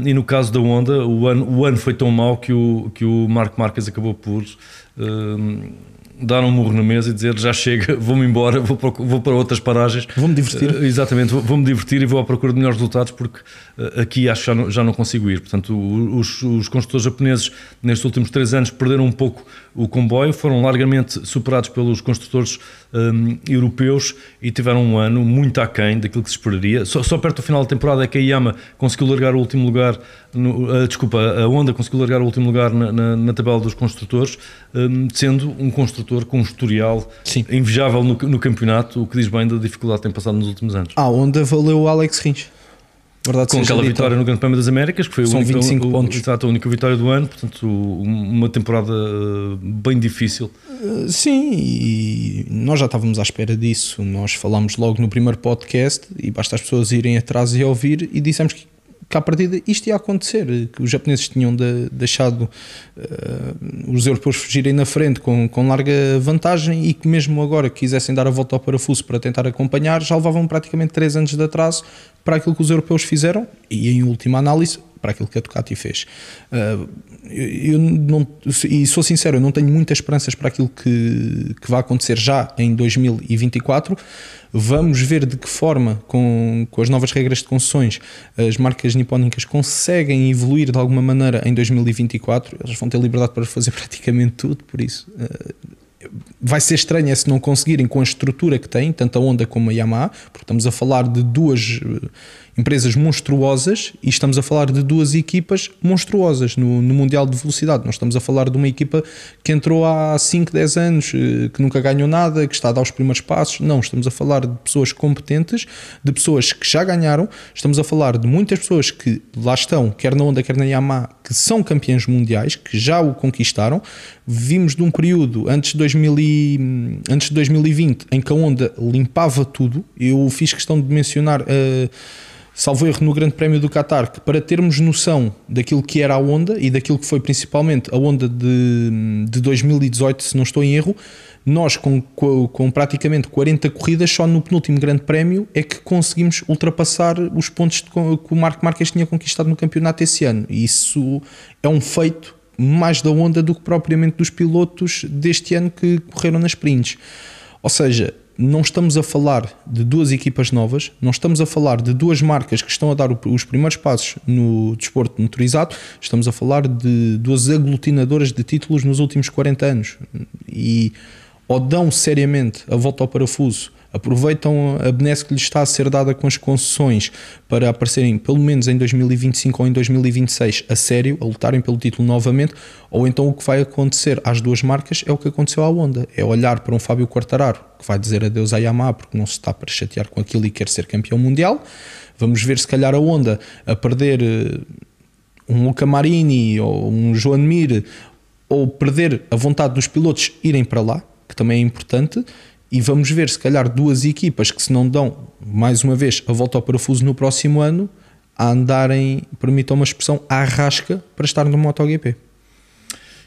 e no caso da Honda, o ano, o ano foi tão mau que o, que o Marco Marques acabou por dar um murro na mesa e dizer já chega, <laughs> vou-me embora, vou para, vou para outras paragens. Vou-me divertir. Uh, exatamente, vou-me divertir e vou à procura de melhores resultados porque uh, aqui acho que já não, já não consigo ir. Portanto, os, os construtores japoneses nestes últimos três anos perderam um pouco o comboio, foram largamente superados pelos construtores um, europeus e tiveram um ano muito aquém daquilo que se esperaria. Só, só, perto do final da temporada é que a Yama conseguiu largar o último lugar, no, uh, desculpa, a Honda conseguiu largar o último lugar na, na, na tabela dos construtores, um, sendo um construtor com um historial Sim. invejável no, no, campeonato, o que diz bem da dificuldade que tem passado nos últimos anos. A Honda valeu o Alex Rins. Verdade com aquela vitória no Grande Prémio das Américas, que foi São o único, 25 o, pontos. Exato, a única vitória do ano, portanto, uma temporada bem difícil. Sim, e nós já estávamos à espera disso. Nós falámos logo no primeiro podcast e basta as pessoas irem atrás e ouvir e dissemos que que à partida isto ia acontecer, que os japoneses tinham de, deixado uh, os europeus fugirem na frente com, com larga vantagem e que mesmo agora quisessem dar a volta ao parafuso para tentar acompanhar, já levavam praticamente 3 anos de atraso para aquilo que os europeus fizeram. E em última análise para aquilo que a Ducati fez. Uh, eu não, e sou sincero, eu não tenho muitas esperanças para aquilo que, que vai acontecer já em 2024. Vamos ver de que forma, com, com as novas regras de concessões, as marcas nipónicas conseguem evoluir de alguma maneira em 2024. Eles vão ter liberdade para fazer <laughs> praticamente tudo, por isso. Uh, vai ser estranho é se não conseguirem com a estrutura que têm, tanto a Honda como a Yamaha, porque estamos a falar de duas empresas monstruosas e estamos a falar de duas equipas monstruosas no, no Mundial de Velocidade. Nós estamos a falar de uma equipa que entrou há 5, 10 anos, eh, que nunca ganhou nada, que está a dar os primeiros passos. Não, estamos a falar de pessoas competentes, de pessoas que já ganharam, estamos a falar de muitas pessoas que lá estão, quer na Honda, quer na Yamaha, que são campeões mundiais, que já o conquistaram. Vimos de um período antes de, 2000 e, antes de 2020 em que a Honda limpava tudo. Eu fiz questão de mencionar. Uh, salvo erro no Grande Prémio do Qatar, que para termos noção daquilo que era a Honda e daquilo que foi principalmente a Honda de, de 2018, se não estou em erro, nós com, com, com, praticamente 40 corridas, só no penúltimo Grande Prémio é que conseguimos ultrapassar os pontos de, que o Marco Marques tinha conquistado no campeonato esse ano. E isso é um feito mais da Honda do que propriamente dos pilotos deste ano que correram nas sprints. Ou seja, não estamos a falar de duas equipas novas, não estamos a falar de duas marcas que estão a dar os primeiros passos no desporto motorizado, estamos a falar de duas aglutinadoras de títulos nos últimos 40 anos. E ou dão seriamente a volta ao parafuso aproveitam a benesse que lhes está a ser dada com as concessões para aparecerem pelo menos em 2025 ou em 2026 a sério, a lutarem pelo título novamente, ou então o que vai acontecer às duas marcas é o que aconteceu à Honda, é olhar para um Fábio Quartararo que vai dizer adeus à Yamaha porque não se está para chatear com aquilo e quer ser campeão mundial. Vamos ver se calhar a Honda a perder eh, um Luca Marini ou um Joan Mir ou perder a vontade dos pilotos irem para lá, que também é importante, e vamos ver, se calhar, duas equipas que se não dão, mais uma vez, a volta ao parafuso no próximo ano, a andarem, permitam uma expressão, à rasca para estar no MotoGP.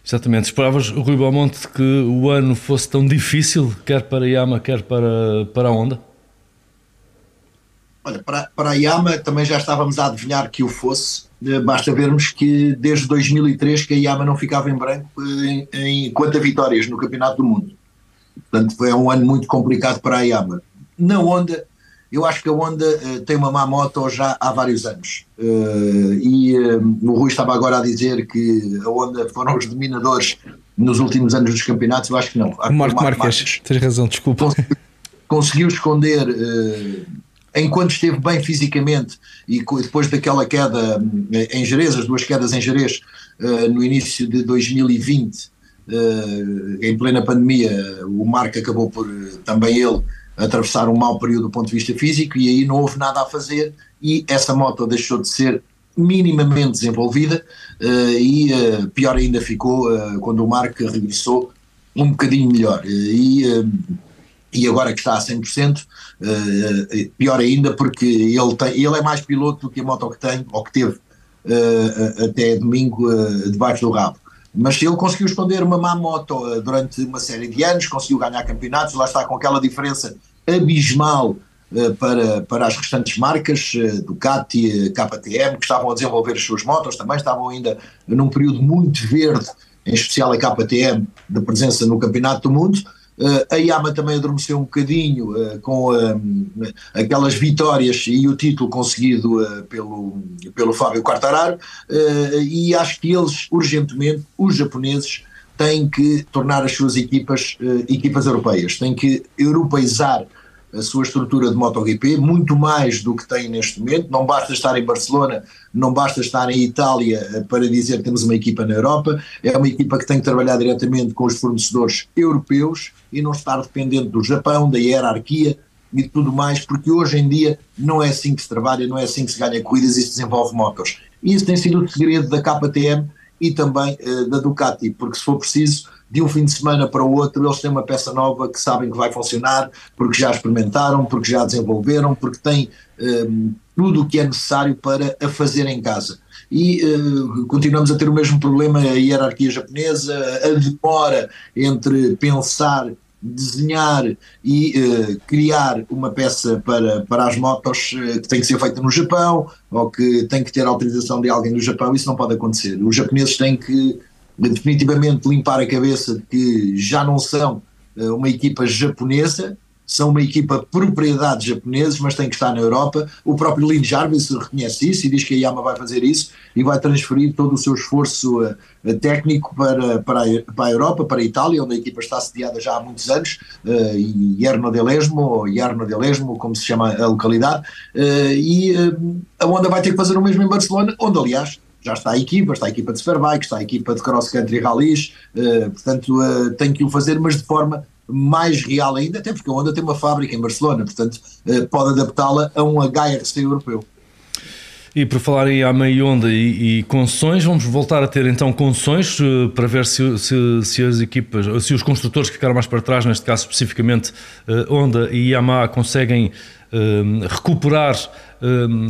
Exatamente. Esperavas, Rui Belmonte, que o ano fosse tão difícil, quer para a Yama, quer para, para a Honda? Olha, para, para a Yama também já estávamos a adivinhar que o fosse. Eh, basta vermos que desde 2003 que a Yama não ficava em branco em, em quanto a vitórias no Campeonato do Mundo. Portanto, foi um ano muito complicado para a Yama. Na Honda, eu acho que a Honda uh, tem uma má moto já há vários anos. Uh, e uh, o Rui estava agora a dizer que a Honda foram os dominadores nos últimos anos dos campeonatos. Eu acho que não. Marco, Marco Marques, tens razão, desculpa. Conseguiu, conseguiu esconder enquanto esteve bem fisicamente e depois daquela queda em Jerez, as duas quedas em Jerez, no início de 2020 uh, em plena pandemia, o Marco acabou por eh, também ele atravessar um mau período do ponto de vista físico e aí não houve nada a fazer e essa moto deixou de ser minimamente desenvolvida uh, e pior ainda ficou quando o Marco regressou um bocadinho melhor. E, e agora que está a 100% pior ainda porque ele, tem, ele é mais piloto do que a moto que tem ou que teve até domingo debaixo do rabo mas ele conseguiu esconder uma má moto eh, durante uma série de anos, conseguiu ganhar campeonatos, lá está com aquela diferença abismal uh, para, para as restantes marcas, uh, Ducati, KTM, que estavam a desenvolver as suas motos, também estavam ainda num período muito verde, em especial a KTM, de presença no Campeonato do Mundo, a Yama também adormeceu um bocadinho uh, com uh, aquelas vitórias e o título conseguido pelo, pelo Fábio Quartararo e acho que eles urgentemente, os japoneses, têm que tornar as suas equipas equipas europeias, têm que europeizar a sua estrutura de MotoGP, muito mais do que tem neste momento. Não basta estar em Barcelona, não basta estar em Itália eh, para dizer que temos uma equipa na Europa. É uma equipa que tem que trabalhar diretamente com os fornecedores europeus e não estar dependente do Japão, da hierarquia e de tudo mais, porque hoje em dia não é assim que se trabalha, não é assim que se ganha corridas e se desenvolve motos. E isso tem sido o segredo da KTM e também uh, da Ducati, porque se for preciso de um fim de semana para o outro, eles têm uma peça nova que sabem que vai funcionar, porque já experimentaram, porque já desenvolveram, porque têm um, tudo o que é necessário para a fazer em casa. E uh, continuamos a ter o mesmo problema, a hierarquia japonesa, a demora entre pensar, desenhar e uh, criar uma peça para, para as motos uh, que tem que ser feita no Japão ou que tem que ter autorização de alguém do Japão, isso não pode acontecer. Os japoneses têm que definitivamente limpar a cabeça de que já não são uh, uma equipa japonesa, são uma equipa propriedade japoneses, mas tem que estar na Europa. O próprio Lin Jarvis reconhece isso e diz que a Yama vai fazer isso e vai transferir todo o seu esforço uh, técnico para, para, a, para a Europa, para a Itália, onde a equipa está sediada já há muitos anos, uh, Ierno del Esmo, ou Ierno del Esmo, como se chama a localidade, uh, e uh, a Honda vai ter que fazer o mesmo em Barcelona, onde aliás já está a equipa, está a equipa de Superbike, está a equipa de Cross Country Rallys, portanto tem que o fazer, mas de forma mais real ainda, até porque a Honda tem uma fábrica em Barcelona, portanto eh, pode adaptá-la a um HRC europeu. E por falar em AMA e Honda e, e, concessões, vamos voltar a ter então concessões uh, para ver se, se, se, as equipas, se os construtores que ficaram mais para trás, neste caso especificamente uh, Honda e Yamaha, conseguem uh, recuperar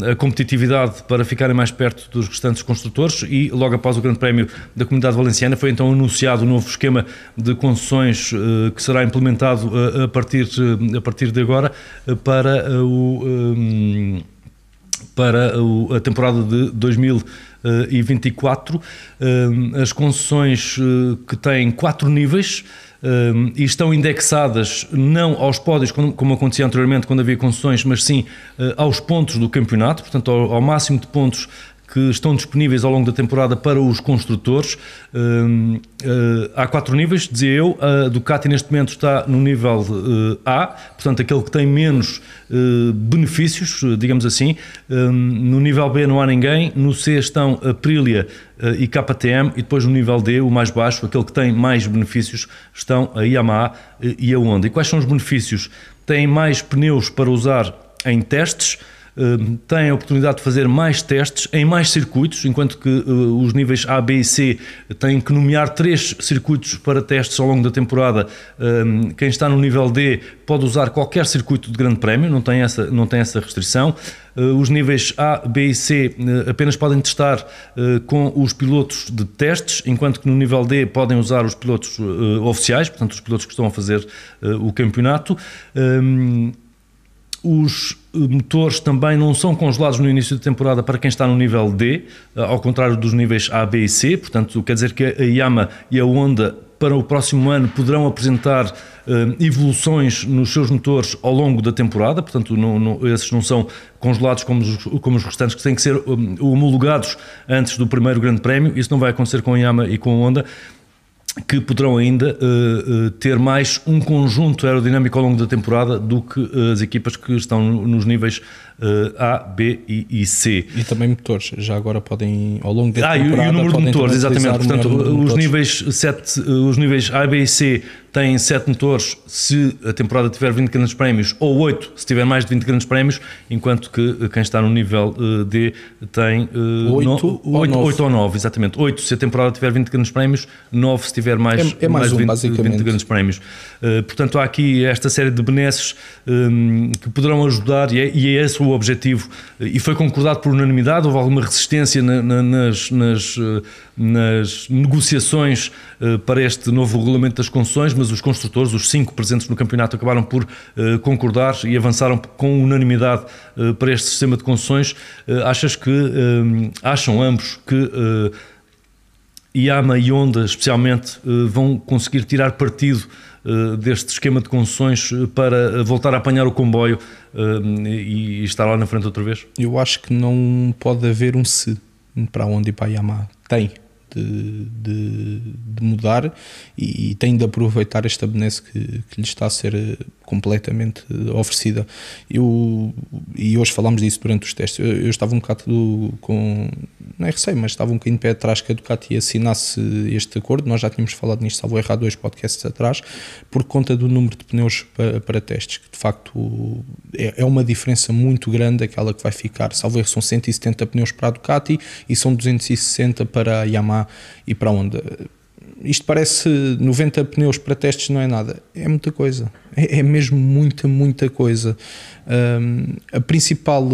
a competitividade para ficarem mais perto dos restantes construtores. E logo após o Grande Prémio da Comunidade Valenciana foi então anunciado o um novo esquema de concessões que será implementado a partir, a partir de agora para o um, para a temporada de 2024. As concessões eh, que têm quatro níveis e estão indexadas não aos pódios, como acontecia anteriormente quando havia concessões, mas sim eh, aos pontos do campeonato, portanto ao máximo de pontos que estão disponíveis ao longo da temporada para os construtores. Hum, eh, há quatro níveis, dizia eu. A Ducati neste momento está no nível eh, A, portanto, aquele que tem menos eh, benefícios, digamos assim. Hum, no nível B não há ninguém. No C estão Aprilia e KTM. E depois no nível D, o mais baixo, aquele que tem mais benefícios, estão a Yamaha e a Honda. E quais são os benefícios? Têm mais pneus para usar em testes. Hum, têm a oportunidade de fazer mais testes em mais circuitos, enquanto que uh, os níveis A, B e C têm que nomear três circuitos para testes ao longo da temporada. Um, quem está no nível D pode usar qualquer circuito de grande prémio, não tem essa, não tem essa restrição. Uh, os níveis A, B e C uh, apenas podem testar com os pilotos de testes, enquanto que no nível D podem usar os pilotos oficiais, portanto, os pilotos que estão a fazer o campeonato. Os motores também não são congelados no início da temporada para quem está no nível D, eh, ao contrário dos níveis A, B e C. Portanto, quer dizer que a Yamaha e a Honda para o próximo ano poderão apresentar uh, evoluções nos seus motores ao longo da temporada, portanto, não, não, esses não são congelados como os, como os restantes, que têm que ser homologados antes do primeiro Grande Prémio. Isso não vai acontecer com a Yamaha e com a Honda que poderão ainda uh, uh, ter mais um conjunto aerodinâmico ao longo da temporada do que uh, as equipas que estão nos níveis A, B e, e, C. E também motores, já agora podem, ao longo da ah, temporada... Ah, e, o número de motores, exatamente. Portanto, os níveis, 7, os níveis A, B e C têm 7 motores se a temporada tiver 20 grandes prémios, ou 8 se tiver mais de 20 grandes prémios, enquanto que quem está no nível D tem 8, 8, 8 ou 9, exatamente. 8 se a temporada tiver 20 grandes prémios, 9 se tiver mais, é, é mais, mais um, 20, 20, grandes prémios. Portanto, há aqui esta série de benesses um, que poderão ajudar, e é, e é esse o objetivo, e foi concordado por unanimidade, houve alguma resistência na, na, nas, nas, eh, nas, negociações uh, para este novo regulamento das concessões, mas os construtores, os cinco presentes no campeonato, acabaram por uh, concordar e avançaram com unanimidade para este sistema de concessões. achas que, acham ambos que Yama e Honda, especialmente, eh, vão conseguir tirar partido eh, deste esquema de concessões eh, para voltar a apanhar o comboio e estar lá na frente outra vez? Eu acho que não pode haver um se para a Honda e para Yamaha. Tem, de, de, de mudar e, e, tem de aproveitar esta benesse que, que lhe está a ser eh, completamente oferecida. Eu, e hoje falámos disso durante os testes. Eu, eu estava um bocado com. Não é receio, mas estava um bocadinho de pé atrás que a Ducati assinasse este acordo. Nós já tínhamos falado nisto, salvo errar dois podcasts atrás, por conta do número de pneus para, para testes, que de facto é, é, uma diferença muito grande aquela que vai ficar. Salvo erro, são 170 pneus para a Ducati e são 260 para a Yamaha e para onde? Isto parece 90 pneus para testes, não é nada. É muita coisa. É, é mesmo muita, muita coisa. Um, a principal,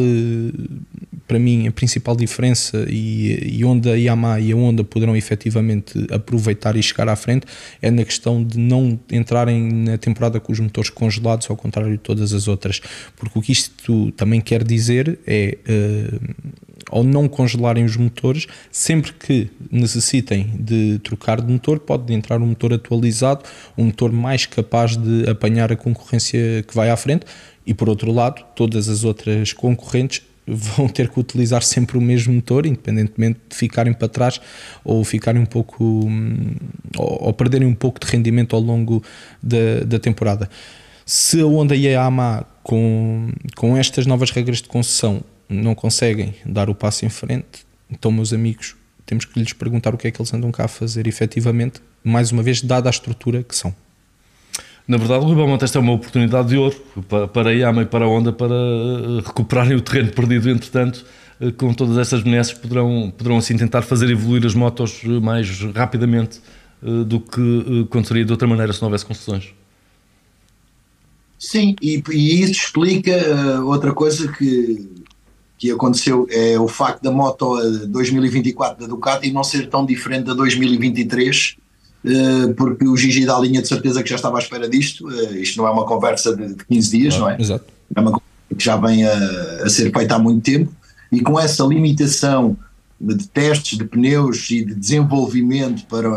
para mim, a principal diferença e, e onde a Yamaha e a Honda poderão efetivamente aproveitar e chegar à frente é na questão de não entrarem na temporada com os motores congelados, ao contrário de todas as outras. Porque o que isto também quer dizer é. Uh, ao não congelarem os motores, sempre que necessitem de trocar de motor, pode entrar um motor atualizado, um motor mais capaz de apanhar a concorrência que vai à frente. E por outro lado, todas as outras concorrentes vão ter que utilizar sempre o mesmo motor, independentemente de ficarem para trás ou ficarem um pouco hum, ou, perderem um pouco de rendimento ao longo da, da temporada. Se a Honda e a Yamaha com, com estas novas regras de concessão não conseguem dar o passo em frente, então meus amigos, temos que lhes perguntar o que é que eles andam cá a fazer efetivamente, mais uma vez, dada a estrutura que são. Na verdade, o Rui Belmonte esta é uma oportunidade de ouro para, a Yama e para a Honda para eh, recuperarem o terreno perdido, entretanto, eh, com todas estas benesses poderão, poderão assim tentar fazer evoluir as motos eh, mais rapidamente do que aconteceria de outra maneira se não houvesse concessões. Sim, e, e isso explica uh, outra coisa que, que aconteceu, é o facto da moto 2024 da Ducati não ser tão diferente da 2023, eh, porque o Gigi da linha de certeza que já estava à espera disto. Eh, isto não é uma conversa de, 15 dias, ah, não é? Exato. É uma conversa que já vem a, a ser feita há muito tempo e com essa limitação de testes de pneus e de desenvolvimento para,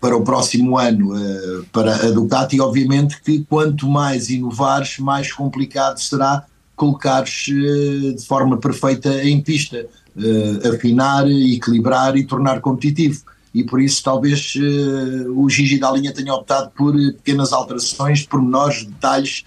para o próximo ano eh, para a Ducati, obviamente que quanto mais inovares, mais complicado será colocares de forma perfeita em pista, afinar, equilibrar e tornar competitivo. E por isso talvez uh, o Gigi da linha tenha optado por pequenas alterações, pormenores, detalhes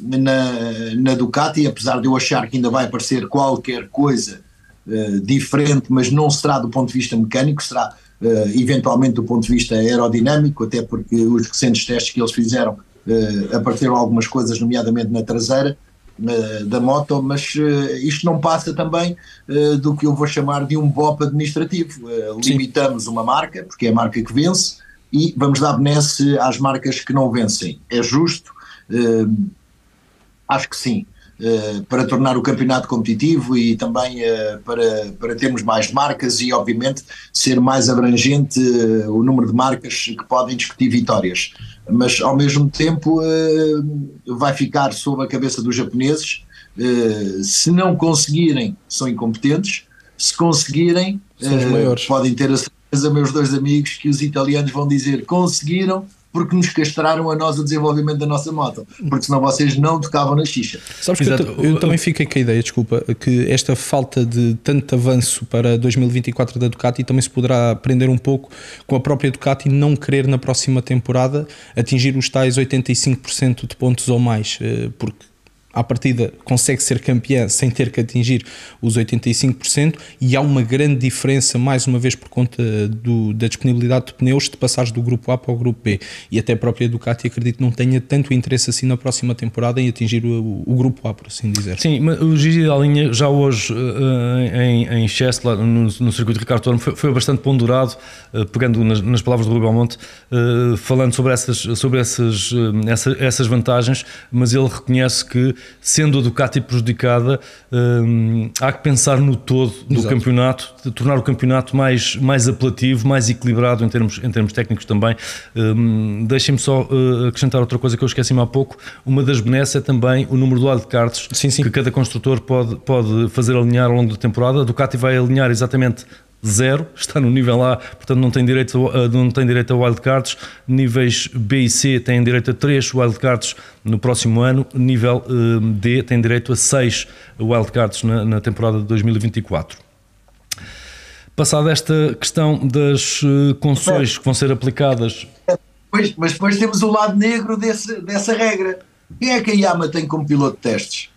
na, na Ducati, apesar de eu achar que ainda vai aparecer qualquer coisa uh, diferente, mas não será do ponto de vista mecânico, será uh, eventualmente do ponto de vista aerodinâmico, até porque os recentes testes que eles fizeram apareceram algumas coisas, nomeadamente na traseira, da moto, mas uh, isto não passa também uh, do que eu vou chamar de um BOP administrativo. Limitamos uma marca, porque é a marca que vence, e vamos dar benesse às marcas que não vencem. É justo? acho que sim. Para tornar o campeonato competitivo e também para, para termos mais marcas e, obviamente, ser mais abrangente o número de marcas que podem discutir vitórias mas ao mesmo tempo vai ficar sob a cabeça dos japoneses. Se não conseguirem, são incompetentes. Se conseguirem, podem ter a certeza, meus dois amigos, que os italianos vão dizer conseguiram porque nos castraram a nós o desenvolvimento da nossa moto, porque senão vocês não tocavam na xixa. Sabes que eu, eu, também fiquei com a ideia, desculpa, que esta falta de tanto avanço para 2024 da Ducati também se poderá aprender um pouco com a própria Ducati não querer na próxima temporada atingir os tais 85% de pontos ou mais, eh, porque à partida consegue ser campeã sem ter que atingir os 85% e há uma grande diferença, mais uma vez por conta do, da disponibilidade de pneus, de passares do grupo A para o grupo B. E até a própria Ducati acredito não tenha tanto interesse assim na próxima temporada em atingir o, o grupo A, por assim dizer. Sim, mas o Gigi da linha já hoje uh, em, em lá no, no circuito Ricardo Torno, foi, foi, bastante ponderado, uh, pegando nas, nas, palavras do Rui Belmonte, uh, falando sobre, essas, sobre essas, essa, essas vantagens, mas ele reconhece que sendo a Ducati prejudicada, hum, há que pensar no todo do Exato. campeonato, de tornar o campeonato mais, mais apelativo, mais equilibrado em termos, em termos técnicos também. Hum, Deixem-me só uh, acrescentar outra coisa que eu esqueci-me há pouco. Uma das benesses é também o número do wildcards sim, sim. que cada construtor pode, pode fazer alinhar ao longo da temporada. A Ducati vai alinhar exatamente zero, está no nível A, portanto não tem direito a, não tem direito a wildcards. Níveis B e C têm direito a 3 wildcards no próximo ano, nível uh, D tem direito a 6 wildcards na, na temporada de 2024. Passada esta questão das uh, concessões que vão ser aplicadas. Pois, mas depois temos o lado negro desse, dessa regra. Quem é que a Yama tem como piloto de testes?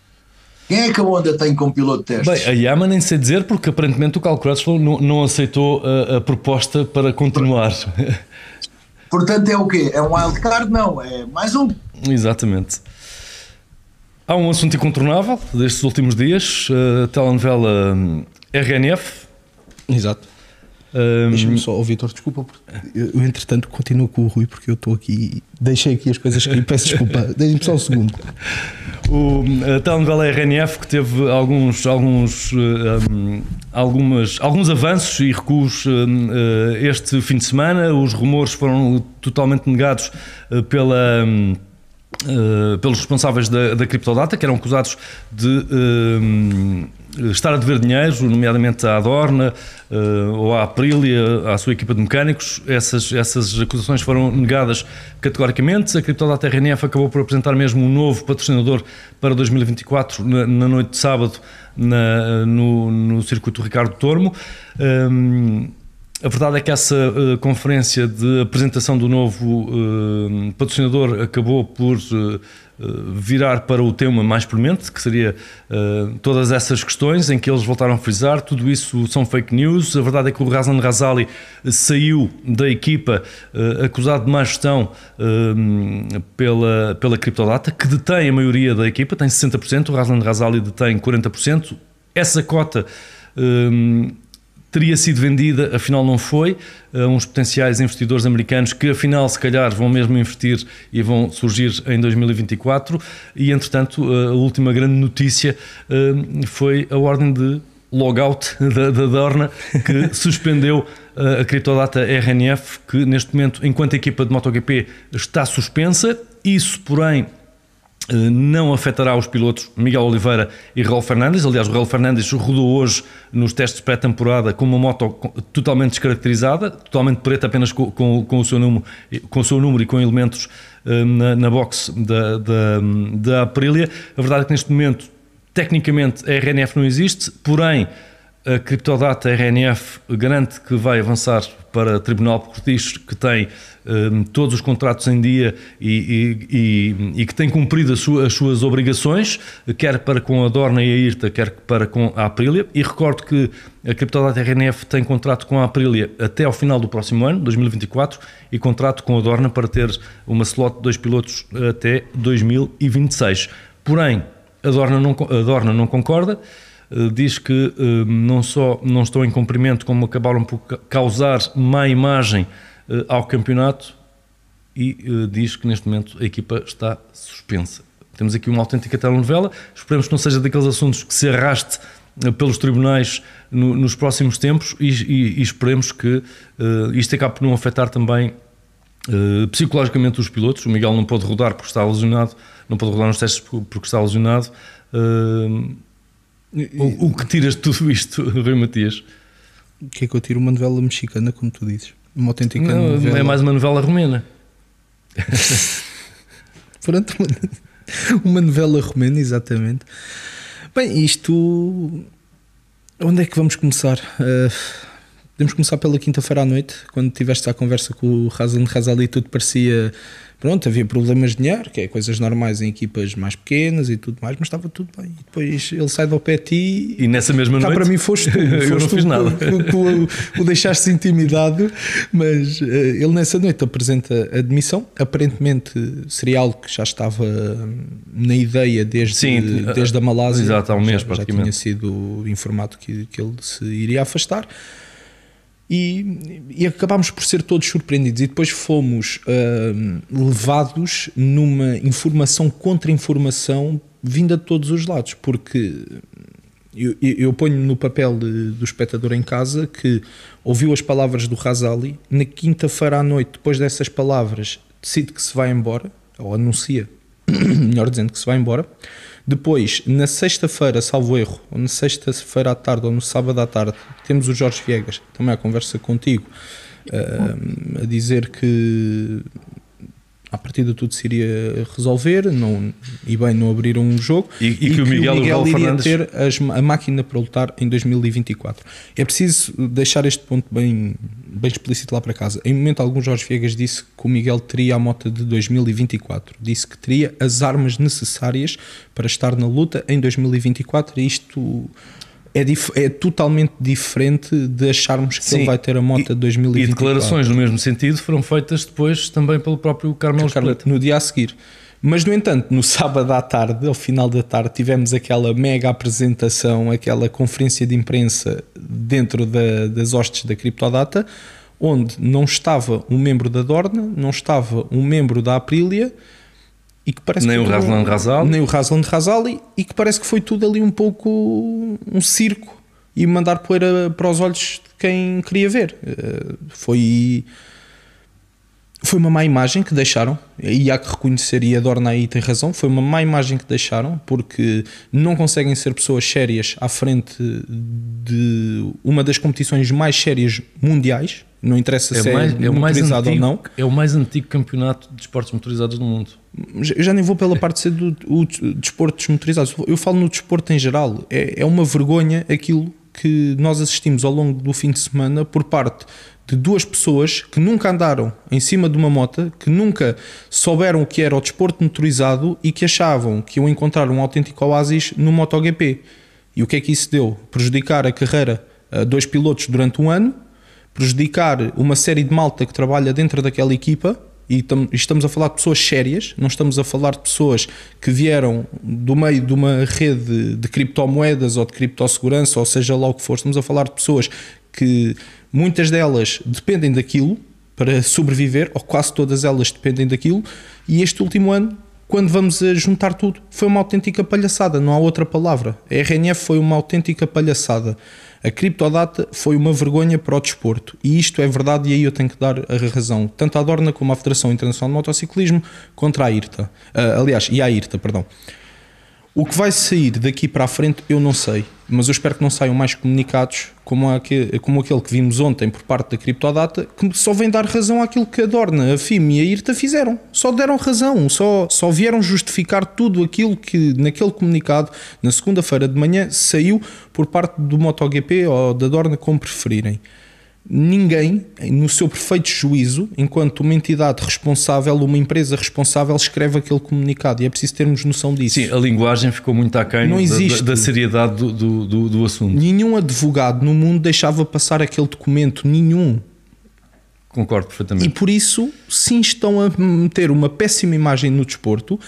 Quem é que a Honda tem como piloto de testes? Bem, a Yama nem sei dizer porque aparentemente o Carl Crutchlow não, não aceitou a, a, proposta para continuar. <laughs> Portanto é o quê? É um wildcard? Não, é mais um. Exatamente. Há um assunto incontornável destes últimos dias, a telenovela hum, RNF. Exato. Um... Deixa-me só, oh, Vitor, desculpa, eu, entretanto continuo com o Rui porque eu estou aqui, deixei aqui as coisas aqui, peço desculpa, <laughs> deixem-me só um segundo. O, a telenovela RNF que teve alguns, alguns, um, algumas, alguns avanços e recuos um, este fim de semana, os rumores foram totalmente negados pela. Uh, pelos responsáveis da, da Criptodata, que eram acusados de, uh, estar a dever dinheiro, nomeadamente à Adorna uh, ou à Aprilia, à sua equipa de mecânicos. Essas, essas acusações foram negadas categoricamente. A Criptodata RNF acabou por apresentar mesmo um novo patrocinador para 2024 na, na noite de sábado na, no, no circuito Ricardo Tormo. Um, a verdade é que essa uh, conferência de apresentação do novo uh, patrocinador acabou por uh, virar para o tema mais premente, que seria todas essas questões em que eles voltaram a frisar. Tudo isso são fake news. A verdade é que o Razan Razali saiu da equipa acusado de má gestão pela, pela Criptodata, que detém a maioria da equipa, tem 60%, o Razan Razali detém 40%. Essa cota teria sido vendida, afinal não foi, a uns potenciais investidores americanos que afinal se calhar vão mesmo investir e vão surgir em 2024 e entretanto a última grande notícia eh, foi a ordem de logout <laughs> da, da Dorna que <laughs> suspendeu eh, a criptodata RNF que neste momento enquanto equipa de MotoGP está suspensa, isso porém eh, não afetará os pilotos Miguel Oliveira e Raul Fernandes. Aliás, o Raul Fernandes rodou hoje nos testes pré-temporada com uma moto totalmente descaracterizada, totalmente preta, apenas com, com, com, o, seu número, com o seu número e com elementos uh, na, na box da, da, da Aprilia. A verdade é que neste momento, tecnicamente, a RNF não existe, porém a criptodata RNF garante que vai avançar para tribunal porque diz que tem um, todos os contratos em dia e, e, e, e que tem cumprido as suas, as suas, obrigações, quer para com a Dorna e a IRTA, quer para com a Aprilia. E recordo que a criptodata RNF tem contrato com a Aprilia até ao final do próximo ano, 2024, e contrato com a Dorna para ter uma slot de dois pilotos até 2026. Porém, a Dorna não, a Dorna não concorda. Eh, diz que eh, não só não estão em cumprimento, como acabaram por causar má imagem eh, ao campeonato e diz que neste momento a equipa está suspensa. Temos aqui uma autêntica telenovela, esperemos que não seja daqueles assuntos que se arraste pelos tribunais no, nos próximos tempos e, e, e esperemos que uh, isto acabe por não afetar também uh, psicologicamente os pilotos. O Miguel não pode rodar porque está lesionado, não pode rodar nos testes porque está lesionado. Uh, o, o, que tiras de tudo isto, <laughs> Rui Matias? O que é que eu tiro? Uma novela mexicana, como tu dizes. Uma autêntica não, novela. É mais uma novela romena. <laughs> Pronto, uma, uma novela romena, exatamente. Bem, isto. Onde é que vamos começar? Uh, podemos começar pela quinta-feira à noite, quando tiveste a conversa com o Razan Razali, tudo parecia Pronto, havia problemas de dinheiro, que é coisas normais em equipas mais pequenas e tudo mais, mas estava tudo bem. E depois ele sai do pé de ti e nessa mesma cá noite para mim foste tu, <laughs> eu foste não fiz tu, nada. O, o deixaste intimidado, mas uh, ele nessa noite apresenta a demissão. Aparentemente seria algo que já estava na ideia desde, Sim, desde a Malásia. Exato, há um mês já, já tinha sido informado que, que ele se iria afastar e, e acabámos por ser todos surpreendidos. E depois fomos uh, levados numa informação contra informação vinda de todos os lados, porque eu, eu ponho no papel de, do espectador em casa que ouviu as palavras do Razali, na quinta-feira à noite, depois dessas palavras, decide que se vai embora, ou anuncia, <coughs> melhor dizendo, que se vai embora depois, na sexta-feira, salvo erro, ou na sexta-feira à tarde, ou no sábado à tarde, temos o Jorge Viegas, também a conversa contigo, uh, a dizer que a partir de tudo se iria resolver não, e bem não abrir um jogo e, e, e que, o Miguel, o Miguel iria Fernandes... ter as, a máquina para lutar em 2024 é preciso deixar este ponto bem, bem explícito lá para casa. Em momento algum Jorge Viegas disse que o Miguel teria a moto de 2024 disse que teria as armas necessárias para estar na luta em 2024 e isto é, é, totalmente diferente de acharmos que Sim, ele vai ter a moto de 2024. E declarações no mesmo sentido foram feitas depois também pelo próprio Carmelo Espeleta. No dia a seguir. Mas, no entanto, no <laughs> sábado à tarde, ao final da tarde, tivemos aquela mega apresentação, aquela conferência de imprensa dentro da, das hostes da Criptodata, onde não estava um membro da Dorna, não estava um membro da Aprilia, e que parece nem que o Razlan Razali nem o Razlan Razali e que parece que foi tudo ali um pouco um circo e mandar poeira para os olhos de quem queria ver eh, foi foi uma má imagem que deixaram, e há que reconhecer, e a Dorna aí tem razão, foi uma má imagem que deixaram, porque não conseguem ser pessoas sérias à frente de uma das competições mais sérias mundiais, não interessa É, se mais, é, é, motorizado antigo, ou não. é o mais antigo campeonato de esportes motorizados do mundo. Eu já nem vou pela parte de ser do, o desporto desmotorizado, eu falo no desporto em geral. É, é uma vergonha aquilo que nós assistimos ao longo do fim de semana por parte de duas pessoas que nunca andaram em cima de uma moto, que nunca souberam o que era o desporto motorizado e que achavam que iam encontrar um autêntico oásis no MotoGP. E o que é que isso deu? Prejudicar a carreira a dois pilotos durante um ano, prejudicar uma série de malta que trabalha dentro daquela equipa e estamos a falar de pessoas sérias, não estamos a falar de pessoas que vieram do meio de uma rede de criptomoedas ou de criptossegurança, ou seja lá o que for, estamos a falar de pessoas que muitas delas dependem daquilo para sobreviver, ou quase todas elas dependem daquilo, e este último ano, quando vamos a juntar tudo, foi uma autêntica palhaçada, não há outra palavra. A RNF foi uma autêntica palhaçada. A criptodata foi uma vergonha para o desporto. E isto é verdade, e aí eu tenho que dar a razão, tanto à Dorna como à Federação Internacional de Motociclismo, contra a IRTA. Uh, aliás, e à IRTA, perdão. O que vai sair daqui para a frente eu não sei, mas eu espero que não saiam mais comunicados como aquele, como aquele que vimos ontem por parte da Criptodata, que só vem dar razão àquilo que a Dorna, a FIM e a IRTA fizeram. Só deram razão, só, só vieram justificar tudo aquilo que naquele comunicado, na segunda-feira de manhã, saiu por parte do MotoGP ou da Dorna, como preferirem ninguém, no seu perfeito juízo, enquanto uma entidade responsável, uma empresa responsável, escreve aquele comunicado e é preciso termos noção disso. Sim, a linguagem ficou muito aquém Não da, existe. da, da seriedade do, do, do, do assunto. Nenhum advogado no mundo deixava passar aquele documento, nenhum. Concordo E perfeitamente. por isso, sim, estão a meter uma péssima imagem no desporto.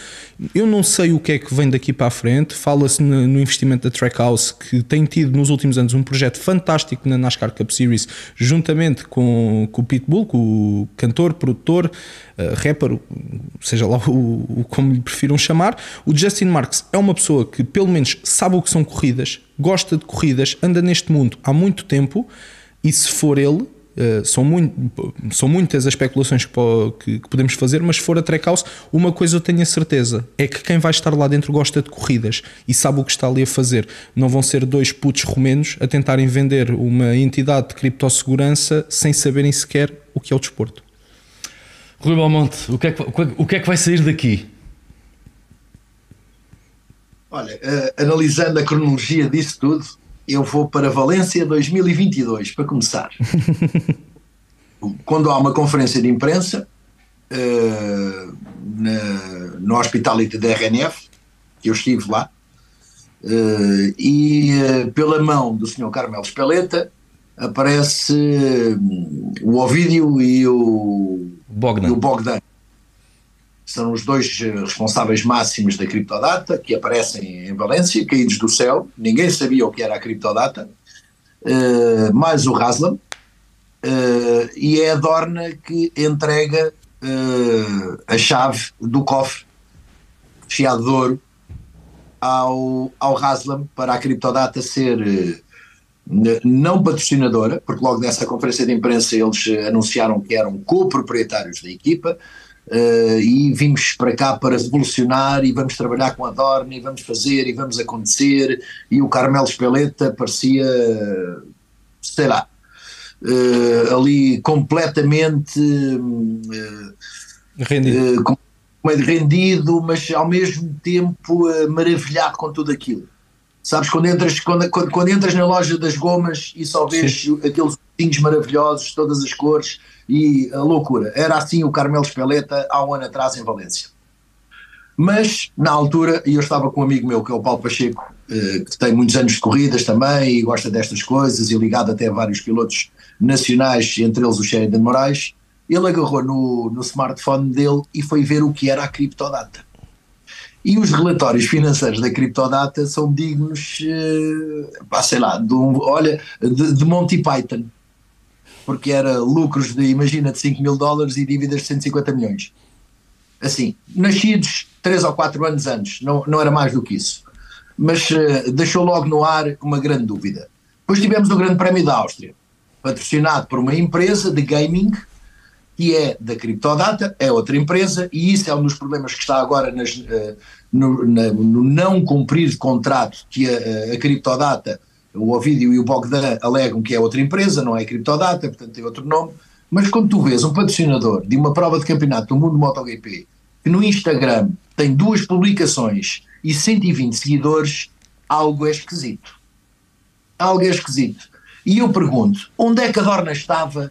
Eu não sei o que é que vem daqui para a frente. Fala-se no no investimento da Trackhouse, que tem tido nos últimos anos um projeto fantástico na NASCAR Cup Series, juntamente com, com o Pitbull, com o cantor, produtor, uh, rapper, seja lá o, o como lhe prefiram chamar. O Justin Marks é uma pessoa que, pelo menos, sabe o que são corridas, gosta de corridas, anda neste mundo há muito tempo. E se for ele, Uh, são, muito, são muitas as especulações que, que- que podemos fazer, mas se for a Trackhouse, uma coisa eu tenho a certeza: é que quem vai estar lá dentro gosta de corridas e sabe o que está ali a fazer. Não vão ser dois putos romenos a tentarem vender uma entidade de criptossegurança sem saberem sequer o que é o desporto. Rui Balmonte, o que, é que, o que é que vai sair daqui? Olha, eh, analisando a cronologia disso tudo, eu vou para Valência 2022, para começar. <laughs> Quando há uma conferência de imprensa eh, na- no Hospitality da RNF, que eu estive lá, eh, e eh, pela mão do Sr. Carmelo Espeleta aparece o Ovídio e o Bogdan. e o Bogdan. São os dois eh, responsáveis máximos da criptodata que aparecem em Valência, caídos do céu. Ninguém sabia o que era a criptodata, eh, mais o Raslam. eh, e é a Dorna que entrega eh, a chave do cofre chiado de ouro ao, ao Raslam para a criptodata ser não patrocinadora, porque logo nessa conferência de imprensa eles anunciaram que eram co-proprietários da equipa eh, e vimos para cá para revolucionar e vamos trabalhar com a Dorna e vamos fazer e vamos acontecer e o Carmelo Espeleta parecia, sei lá, eh, ali completamente eh, Rendido. com- rendido, mas ao mesmo tempo maravilhado com tudo aquilo. Sabes, quando entras, quando, quando, quando entras na loja das gomas e só vês aqueles tinhos maravilhosos, todas as cores e a loucura. Era assim o Carmelo Espeleta há um ano atrás em Valência. Mas, na altura, e eu estava com um amigo meu, que é o Paulo Pacheco, eh, que tem muitos anos de corridas também e gosta destas coisas e ligado até a vários pilotos nacionais, entre eles o Sheridan Moraes, ele agarrou no, no smartphone dele e foi ver o que era a criptodata. E os relatórios financeiros da criptodata são dignos, eh, pá, sei lá, de, um, olha, de, de Monty Python, porque era lucros de, imagina, de 5 mil dólares e dívidas de 150 milhões. Assim, nascidos 3 ou 4 anos antes, não, não era mais do que isso. Mas eh, deixou logo no ar uma grande dúvida. Depois tivemos o Grande Prémio da Áustria, patrocinado por uma empresa de gaming que é da Criptodata, é outra empresa, e isso é um dos problemas que está agora nas, uh, no, na, no, não cumprir de contrato que a, a Criptodata, o Ovidio e o Bogdan alegam que é outra empresa, não é Criptodata, portanto tem outro nome, mas quando tu vês um patrocinador de uma prova de campeonato do mundo MotoGP que no Instagram tem duas publicações e 120 seguidores, algo é esquisito. Algo é esquisito. E eu pergunto, onde é que a Dorna estava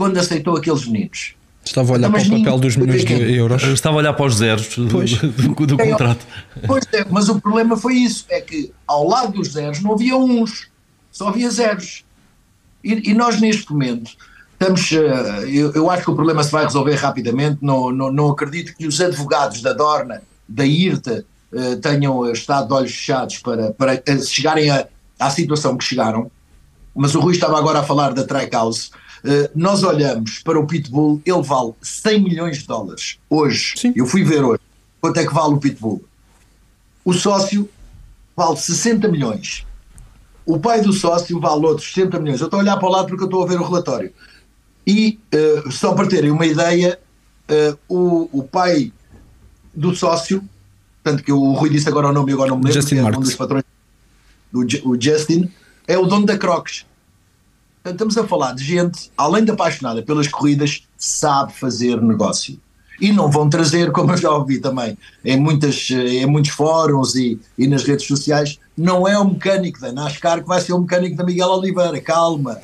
quando aceitou aqueles meninos? Estava a olhar então, para o papel dos milhões de euros. Eu estava a olhar para os zeros do, do, do contrato. Pois é, mas o problema foi isso: é que ao lado dos zeros não havia uns, só havia zeros. E, e nós, neste momento, estamos. Eh, eu, eu, acho que o problema se vai resolver rapidamente. Não, não, não acredito que os advogados da Dorna, da IRTA, eh, tenham estado de olhos fechados para, para chegarem a, à situação que chegaram. Mas o Rui estava agora a falar da Trackhouse eh, nós olhamos para o Pitbull, ele vale 100 milhões de dólares. Hoje, Sim. eu fui ver hoje, quanto é que vale o Pitbull? O sócio vale 60 milhões. O pai do sócio vale outros 60 milhões. Eu estou a olhar para o lado porque eu estou a ver o relatório. E, uh, só para terem uma ideia, uh, o, o pai do sócio, tanto que o Rui disse agora o nome e agora não me lembro, Justin é um dos patrões, do, o Justin, é o dono da Crocs. Estamos a falar de gente, além de apaixonada pelas corridas, sabe fazer negócio. E não vão trazer, <laughs> como eu já ouvi também em, muitas, em muitos fóruns e, e nas redes sociais, não é o mecânico da NASCAR que vai ser o mecânico da Miguel Oliveira, calma.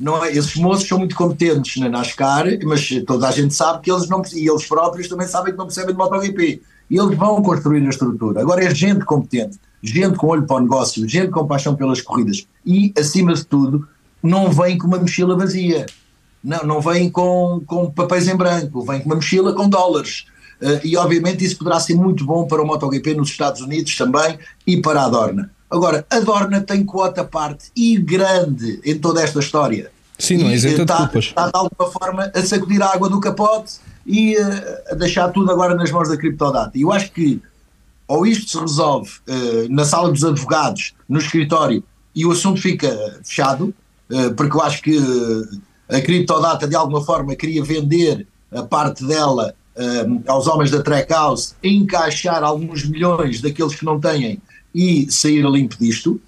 Não é, esses moços são muito competentes na NASCAR, mas toda a gente sabe que eles não e eles próprios também sabem que não percebem de MotoGP. E eles vão construir a estrutura. Agora é gente competente, gente com olho para o negócio, gente com paixão pelas corridas e, acima de tudo, não vem com uma mochila vazia. Não, não vem com, com papéis em branco, vem com uma mochila com dólares. Uh, e obviamente isso poderá ser muito bom para o MotoGP nos Estados Unidos também e para a Dorna. Agora, a Dorna tem quota parte e grande em toda esta história. Sim, não é isenta está, de culpas. Está de alguma forma a sacudir a água do capote e uh, a deixar tudo agora nas mãos da criptodata. E eu acho que ou isto se resolve uh, na sala dos advogados, no escritório, e o assunto fica fechado, eh, porque eu acho que eh, a criptodata de alguma forma queria vender a parte dela eh, aos homens da Trackhouse, encaixar alguns milhões daqueles que não têm e sair limpo disto.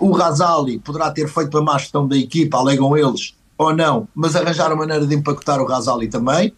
O Razali poderá ter feito a má gestão da equipa, alegam eles, ou não, mas arranjar a maneira de empacotar o Razali também,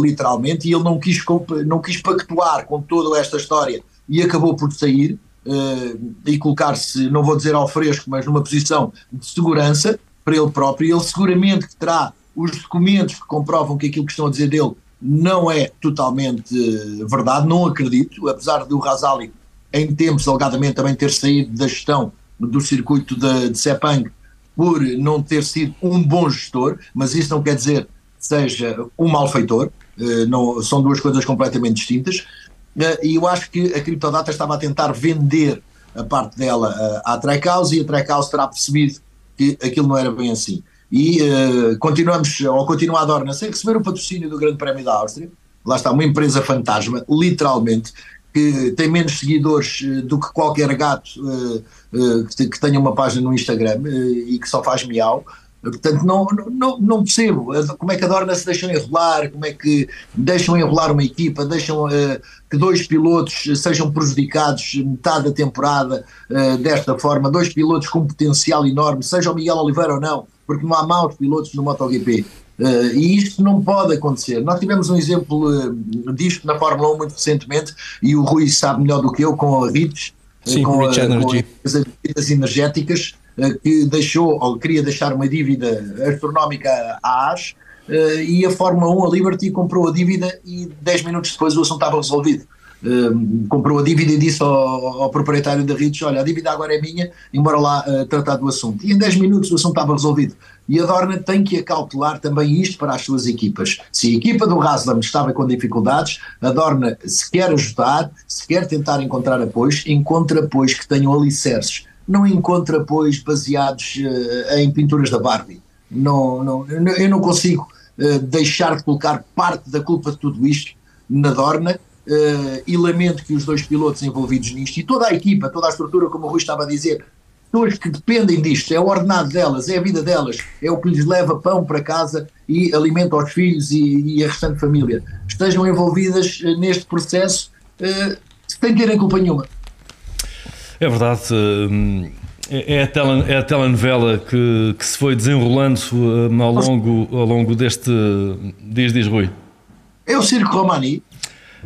literalmente, e ele não quis, não quis pactuar com toda esta história e acabou por sair uh, e colocar-se, não vou dizer ao fresco, mas numa posição de segurança, para ele próprio. Ele seguramente terá os documentos que comprovam que aquilo que estão a dizer dele não é totalmente eh, verdade, não acredito, apesar do Razali em tempos alegadamente também ter saído da gestão do circuito de, de Sepang por não ter sido um bom gestor, mas isso não quer dizer que seja um malfeitor, uh, não, são duas coisas completamente distintas, uh, e eu acho que a Criptodata estava a tentar vender a parte dela à Trackhouse e a Trackhouse terá percebido que aquilo não era bem assim. E uh, continuamos, ou continua a Dorna sem receber o patrocínio do Grande Prémio da Áustria, lá está uma empresa fantasma, literalmente, que tem menos seguidores uh, do que qualquer gato uh, que, que, tenha uma página no Instagram e que só faz miau. Portanto, não, não, não percebo. Como é que a Dorna se deixam enrolar, como é que deixam enrolar uma equipa, deixam uh, que dois pilotos sejam prejudicados metade da temporada uh, desta forma, dois pilotos com potencial enorme, seja o Miguel Oliveira ou não, porque não há maus pilotos no MotoGP. Uh, e isto não pode acontecer. Nós tivemos um exemplo uh, disto na Fórmula 1 muito recentemente, e o Rui sabe melhor do que eu, com a Ritos, Sim, com, a, com as energéticas, eh, que deixou ou queria deixar uma dívida astronómica à AS eh, e a Fórmula 1, a Liberty, comprou a dívida e 10 minutos depois o assunto estava resolvido. Uh, comprou a dívida e disse ao, ao proprietário da Ritz: Olha, a dívida agora é minha, embora lá tratar do assunto. E em 10 minutos o assunto estava resolvido. E a Dorna tem que acautelar também isto para as suas equipas. Se a equipa do Haslam estava com dificuldades, a Dorna, se quer ajudar, se quer tentar encontrar apoios, encontra apoios que tenham alicerces não encontra apoios baseados uh, em pinturas da Barbie. Não, não, eu não consigo uh, deixar de colocar parte da culpa de tudo isto na Dorna uh, e lamento que os dois pilotos envolvidos nisto e toda a equipa, toda a estrutura, como o Rui estava a dizer, pessoas que dependem disto, é o ordenado delas, é a vida delas, é o que lhes leva pão para casa e alimenta os filhos e, e a restante família, estejam envolvidas neste processo uh, sem terem culpa nenhuma. É verdade. É, é a, tele, é a telenovela que, que se foi desenrolando ao longo, ao longo deste. Diz, diz Rui. É o Circo Romani,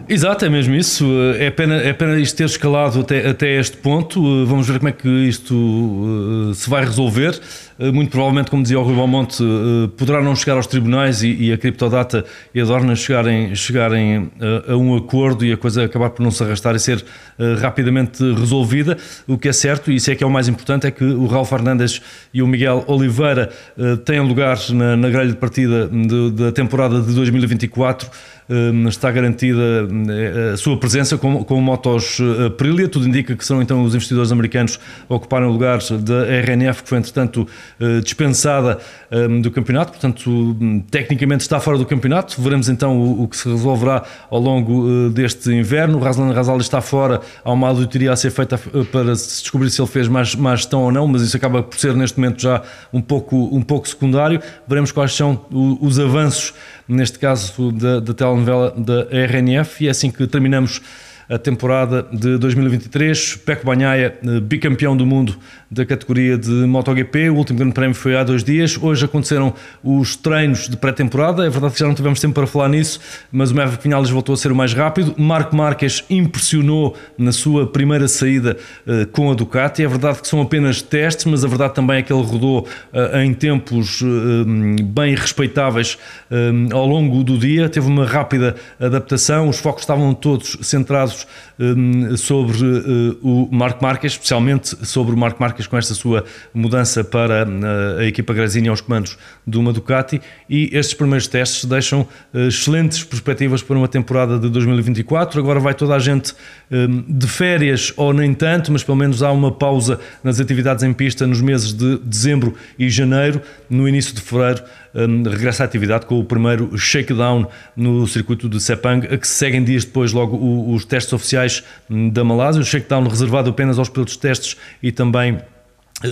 Exato, é mesmo isso. É pena, é pena isto ter escalado até, até este ponto. Vamos ver como é que isto se vai resolver. Uh, muito provavelmente, como dizia o Rui Balmonte, uh, poderá não chegar aos tribunais e, e a Criptodata e a Dorna chegarem, chegarem a, a um acordo e a coisa acabar por não se arrastar e ser rapidamente resolvida. O que é certo, e isso é que é o mais importante, é que o Raul Fernandes e o Miguel Oliveira têm lugar na, na grelha de partida de, da temporada de 2024 está garantida eh, a sua presença com, com motos eh, Aprilia. Tudo indica que serão então os investidores americanos a ocuparem o lugar da RNF, que foi entretanto eh, dispensada do campeonato, portanto, tecnicamente está fora do campeonato. Veremos então o, que se resolverá ao longo deste inverno. O Razlan Razal está fora, há uma auditoria a ser feita para se descobrir se ele fez mais, mais gestão ou não, mas isso acaba por ser neste momento já um pouco, um pouco secundário. Veremos quais são os avanços neste caso da, da telenovela da RNF, e é assim que terminamos a temporada de 2023. Peco Banhaia, eh, bicampeão do mundo da categoria de MotoGP. O último grande prémio foi há dois dias. Hoje aconteceram os treinos de pré-temporada. É verdade que já não tivemos tempo para falar nisso, mas o Maverick Vinales voltou a ser o mais rápido. Marco Marques impressionou na sua primeira saída uh, com a Ducati. É verdade que são apenas testes, mas a verdade também é que ele rodou uh, em tempos uh, bem respeitáveis ao longo do dia. Teve uma rápida adaptação. Os focos estavam todos centrados nas sobre o Marco Marques, especialmente sobre o Marco Marques com esta sua mudança para eh, a equipa Grazini aos comandos de uma Ducati e estes primeiros testes deixam eh, excelentes perspectivas para uma temporada de 2024. Agora vai toda a gente eh, de férias ou nem tanto, mas pelo menos há uma pausa nas atividades em pista nos meses de dezembro e janeiro. No início de fevereiro regressa à atividade com o primeiro shakedown no circuito de Sepang, a que se seguem dias depois logo os testes oficiais da Malásia, o shakedown reservado apenas aos pilotos de testes e também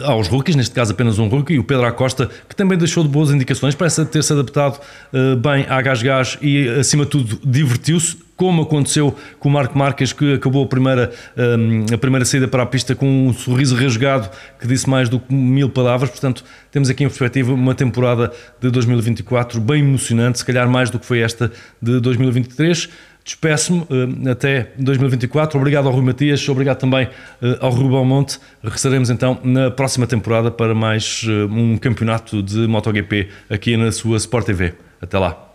aos rookies, neste caso apenas um rookie, o Pedro Acosta, que também deixou de boas indicações, parece ter-se adaptado uh, bem à gás-gás e, acima de tudo, divertiu-se, como aconteceu com o Marco Marques, que acabou a primeira, um, eh, a primeira saída para a pista com um sorriso rasgado que disse mais do que mil palavras. Portanto, temos aqui em perspectiva uma temporada de 2024 bem emocionante, se calhar mais do que foi esta de 2023. Despeço-me uh, até 2024. Obrigado ao Rui Matias, obrigado também uh, ao Rui Belmonte. Regressaremos então na próxima temporada para mais uh, um campeonato de MotoGP aqui na sua Sport TV. Até lá.